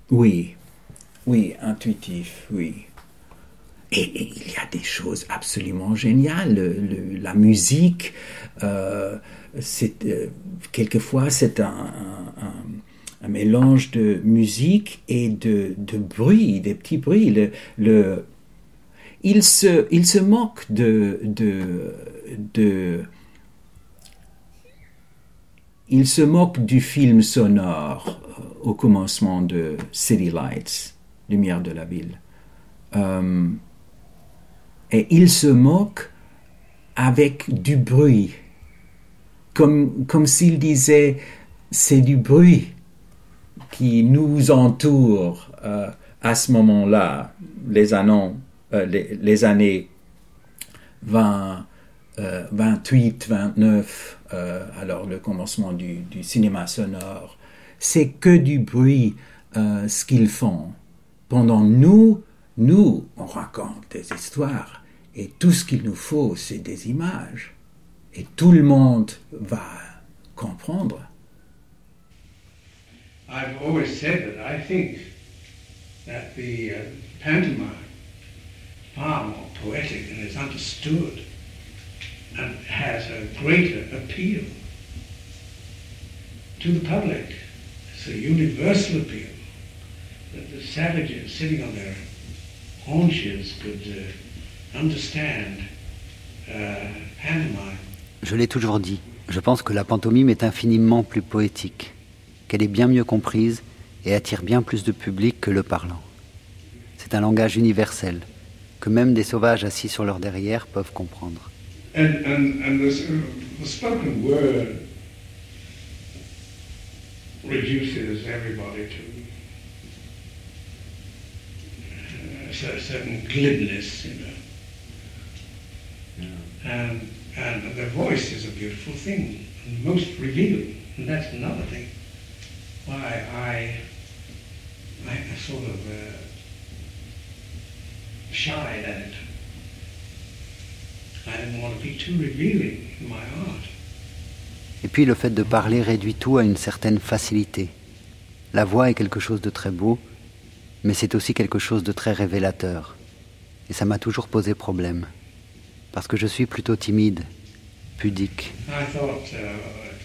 Oui, oui, intuitif, oui. Et, il y a des choses absolument géniales. la musique, euh, euh, quelquefois, c'est un, mélange de musique et de, bruit, des petits bruits. Le, il, se, il se moque de, de, de il se moque du film sonore euh, au commencement de City Lights, Lumière de la ville et il se moque avec du bruit, comme, comme s'il disait c'est du bruit qui nous entoure euh, à ce moment-là, les, années, euh, années 20, 28, 29, alors le commencement du, du cinéma sonore. C'est que du bruit euh, ce qu'ils font. Pendant nous, nous, on raconte des histoires et tout ce qu'il nous faut, c'est des images. Et tout le monde va comprendre. I've always said that I think that the uh, pantomime far more poetic and is understood and has a greater appeal to the public. It's a universal appeal that the savages sitting on their Uh, je l'ai toujours dit, je pense que la pantomime est infiniment plus poétique, qu'elle est bien mieux comprise et attire bien plus de public que le parlant. C'est un langage universel, que même des sauvages assis sur leur derrière peuvent comprendre. a certain glibness, you know. And, and the voice is a beautiful thing, most revealing, and that's another thing. Why I, I, sort of uh, shied at it. I didn't want to be too revealing in my art. Et puis le fait de parler réduit tout à une certaine facilité. La voix est quelque chose de très beau, mais c'est aussi quelque chose de très révélateur. Et ça m'a toujours posé problème, parce que je suis plutôt timide, pudique. I thought, uh,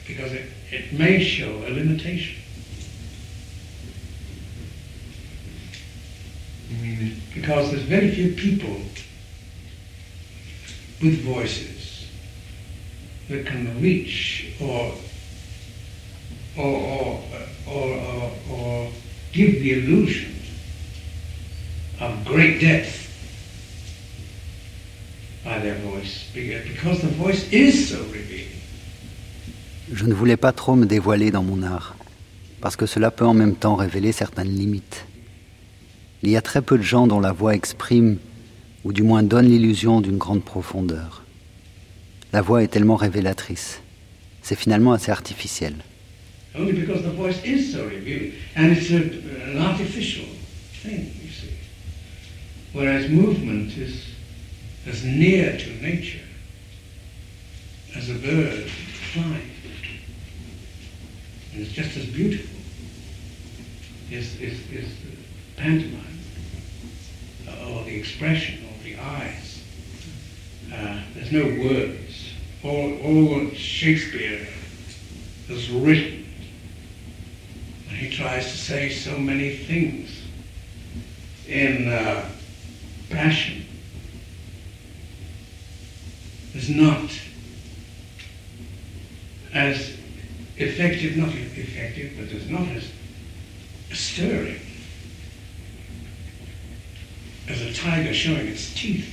because it, it may show a limitation. Because there's very few people with voices that can reach or or, or, or, or, or give the illusion of great depth by their voice, because the voice is so revealing. Je ne voulais pas trop me dévoiler dans mon art, parce que cela peut en même temps révéler certaines limites. Il y a très peu de gens dont la voix exprime, ou du moins donne l'illusion d'une grande profondeur. La voix est tellement révélatrice. C'est finalement assez artificiel. Only because the voice is so revealing, and it's a, an artificial thing, you see. Whereas movement is as near to nature as a bird flying. And it's just as beautiful is, is, is the pantomime, or the expression, or the eyes. Uh, there's no words. All, all Shakespeare has written And he tries to say so many things in uh, passion not as effective, not effective, but not as stirring as a tiger showing its teeth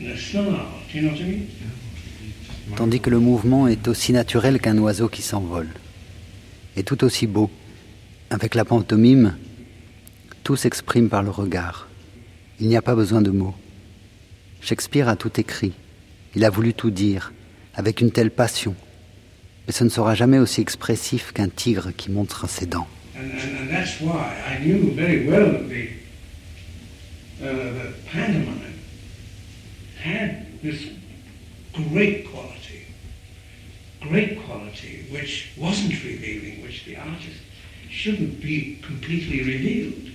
in a snarl. Do you know what I mean? Tandis que le mouvement est aussi naturel qu'un oiseau qui s'envole. est tout aussi beau. Avec la pantomime, tout s'exprime par le regard. Il n'y a pas besoin de mots. Shakespeare a tout écrit. Il a voulu tout dire, avec une telle passion. Mais ce ne sera jamais aussi expressif qu'un tigre qui montre ses dents. great quality which wasn't revealing, which the artist shouldn't be completely revealed.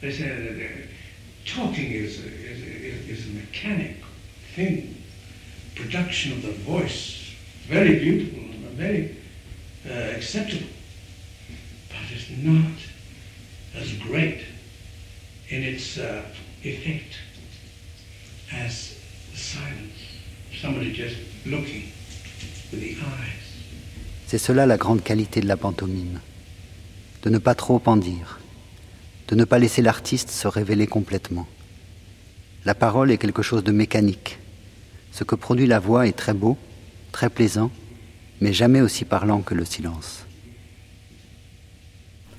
They said that talking is a, is, is a mechanic thing. Production of the voice, very beautiful and very uh, acceptable, but it's not as great in its uh, effect as the silence. Somebody just looking. C'est cela la grande qualité de la pantomime. De ne pas trop en dire. De ne pas laisser l'artiste se révéler complètement. La parole est quelque chose de mécanique. Ce que produit la voix est très beau, très plaisant, mais jamais aussi parlant que le silence.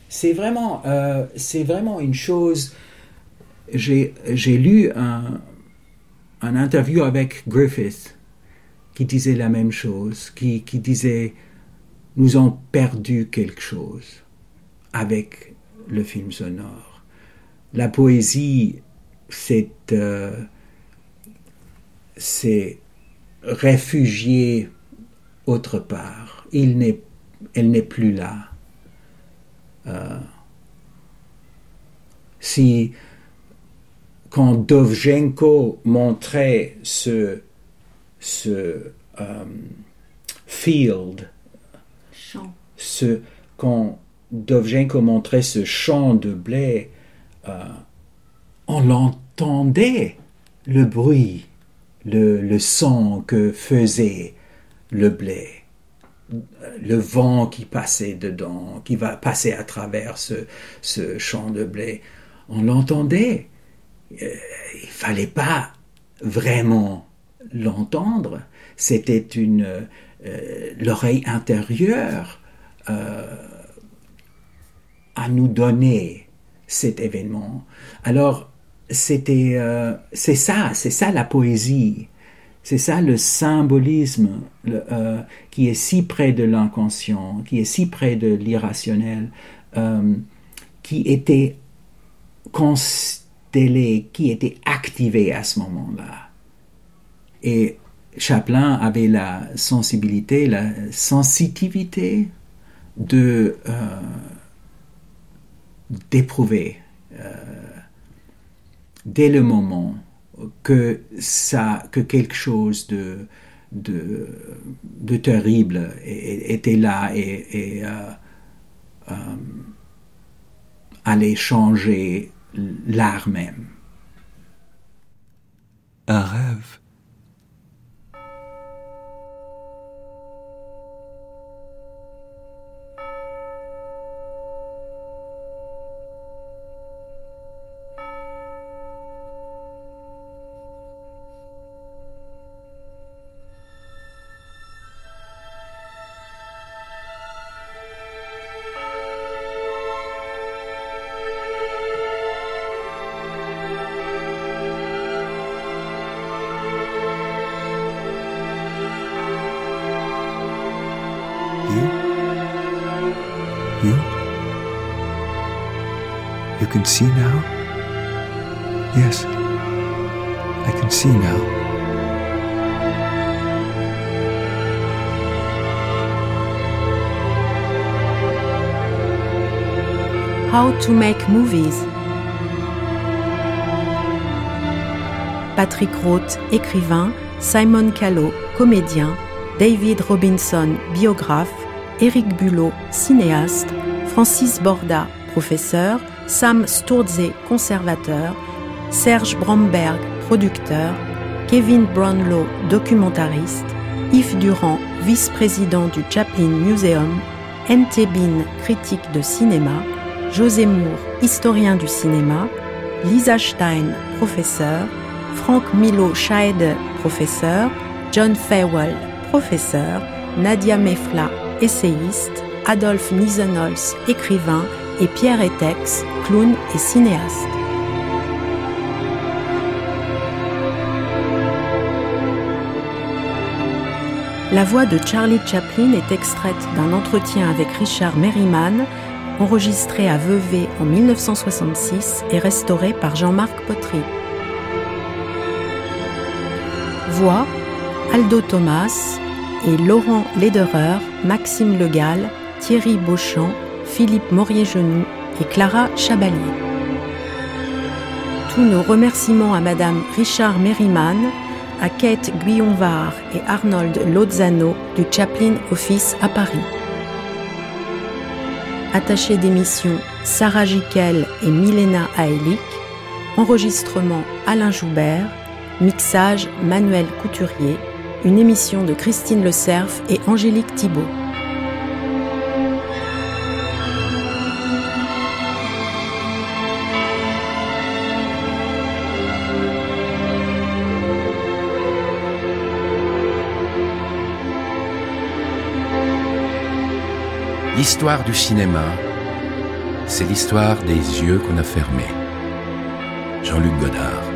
C'est vraiment, euh, c'est vraiment une chose. J'ai lu un, interview avec Griffith qui disait la même chose, qui, qui disait nous avons perdu quelque chose avec le film sonore. La poésie, c'est euh, c'est réfugié autre part. Il n'est, elle n'est plus là. Euh, si quand Dovzhenko montrait ce ce euh, field, ce quand Dovzhenko montrait ce champ de blé, euh, on l'entendait, le bruit, le, le son que faisait le blé, le vent qui passait dedans, qui va passer à travers ce, ce champ de blé. On l'entendait. Euh, il fallait pas vraiment l'entendre, c'était une euh, l'oreille intérieure à nous donner cet événement. Alors, c'était, euh, c'est ça, c'est ça la poésie. C'est ça le symbolisme euh, qui est si près de l'inconscient, qui est si près de l'irrationnel, euh, qui était constellé, qui était activé à ce moment-là. Et Chaplin avait la sensibilité, la sensitivité de d'éprouver dès le moment que ça, que quelque chose de, terrible était là et, et euh, euh, allait changer l'art même. Un rêve. To make movies. Patrick Roth, écrivain, Simon Callow, comédien, David Robinson, biographe, Eric Bulot, cinéaste, Francis Borda, professeur, Sam Sturze, conservateur, Serge Bromberg, producteur, Kevin Brownlow, documentariste, Yves Durand, vice-président du Chaplin Museum, N.T. Bean, critique de cinéma, José Moore, historien du cinéma, Lisa Stein, professeur, Frank Milo Scheide, professeur, John Fawell, professeur, Nadia Mefla, essayiste, Adolphe Nisenholz, écrivain, et Pierre Etex, clown et cinéaste. La voix de Charlie Chaplin est extraite d'un entretien avec Richard Merriman, enregistré à Vevey en 1966 et restauré par Jean-Marc Potry. Voix Aldo Thomas et Laurent Lederer, Maxime Legal, Thierry Beauchamp, Philippe Morier-Genoux et Clara Chabalier. Tous nos remerciements à Madame Richard Merriman, à Kate Guyonvar et Arnold Lozano du Chaplin Office à Paris. Attaché d'émission Sarah Jiquel et Milena Aelik. Enregistrement Alain Joubert. Mixage Manuel Couturier. Une émission de Christine Le Cerf et Angélique Thibault. L'histoire du cinéma, c'est l'histoire des yeux qu'on a fermés. Jean-Luc Godard.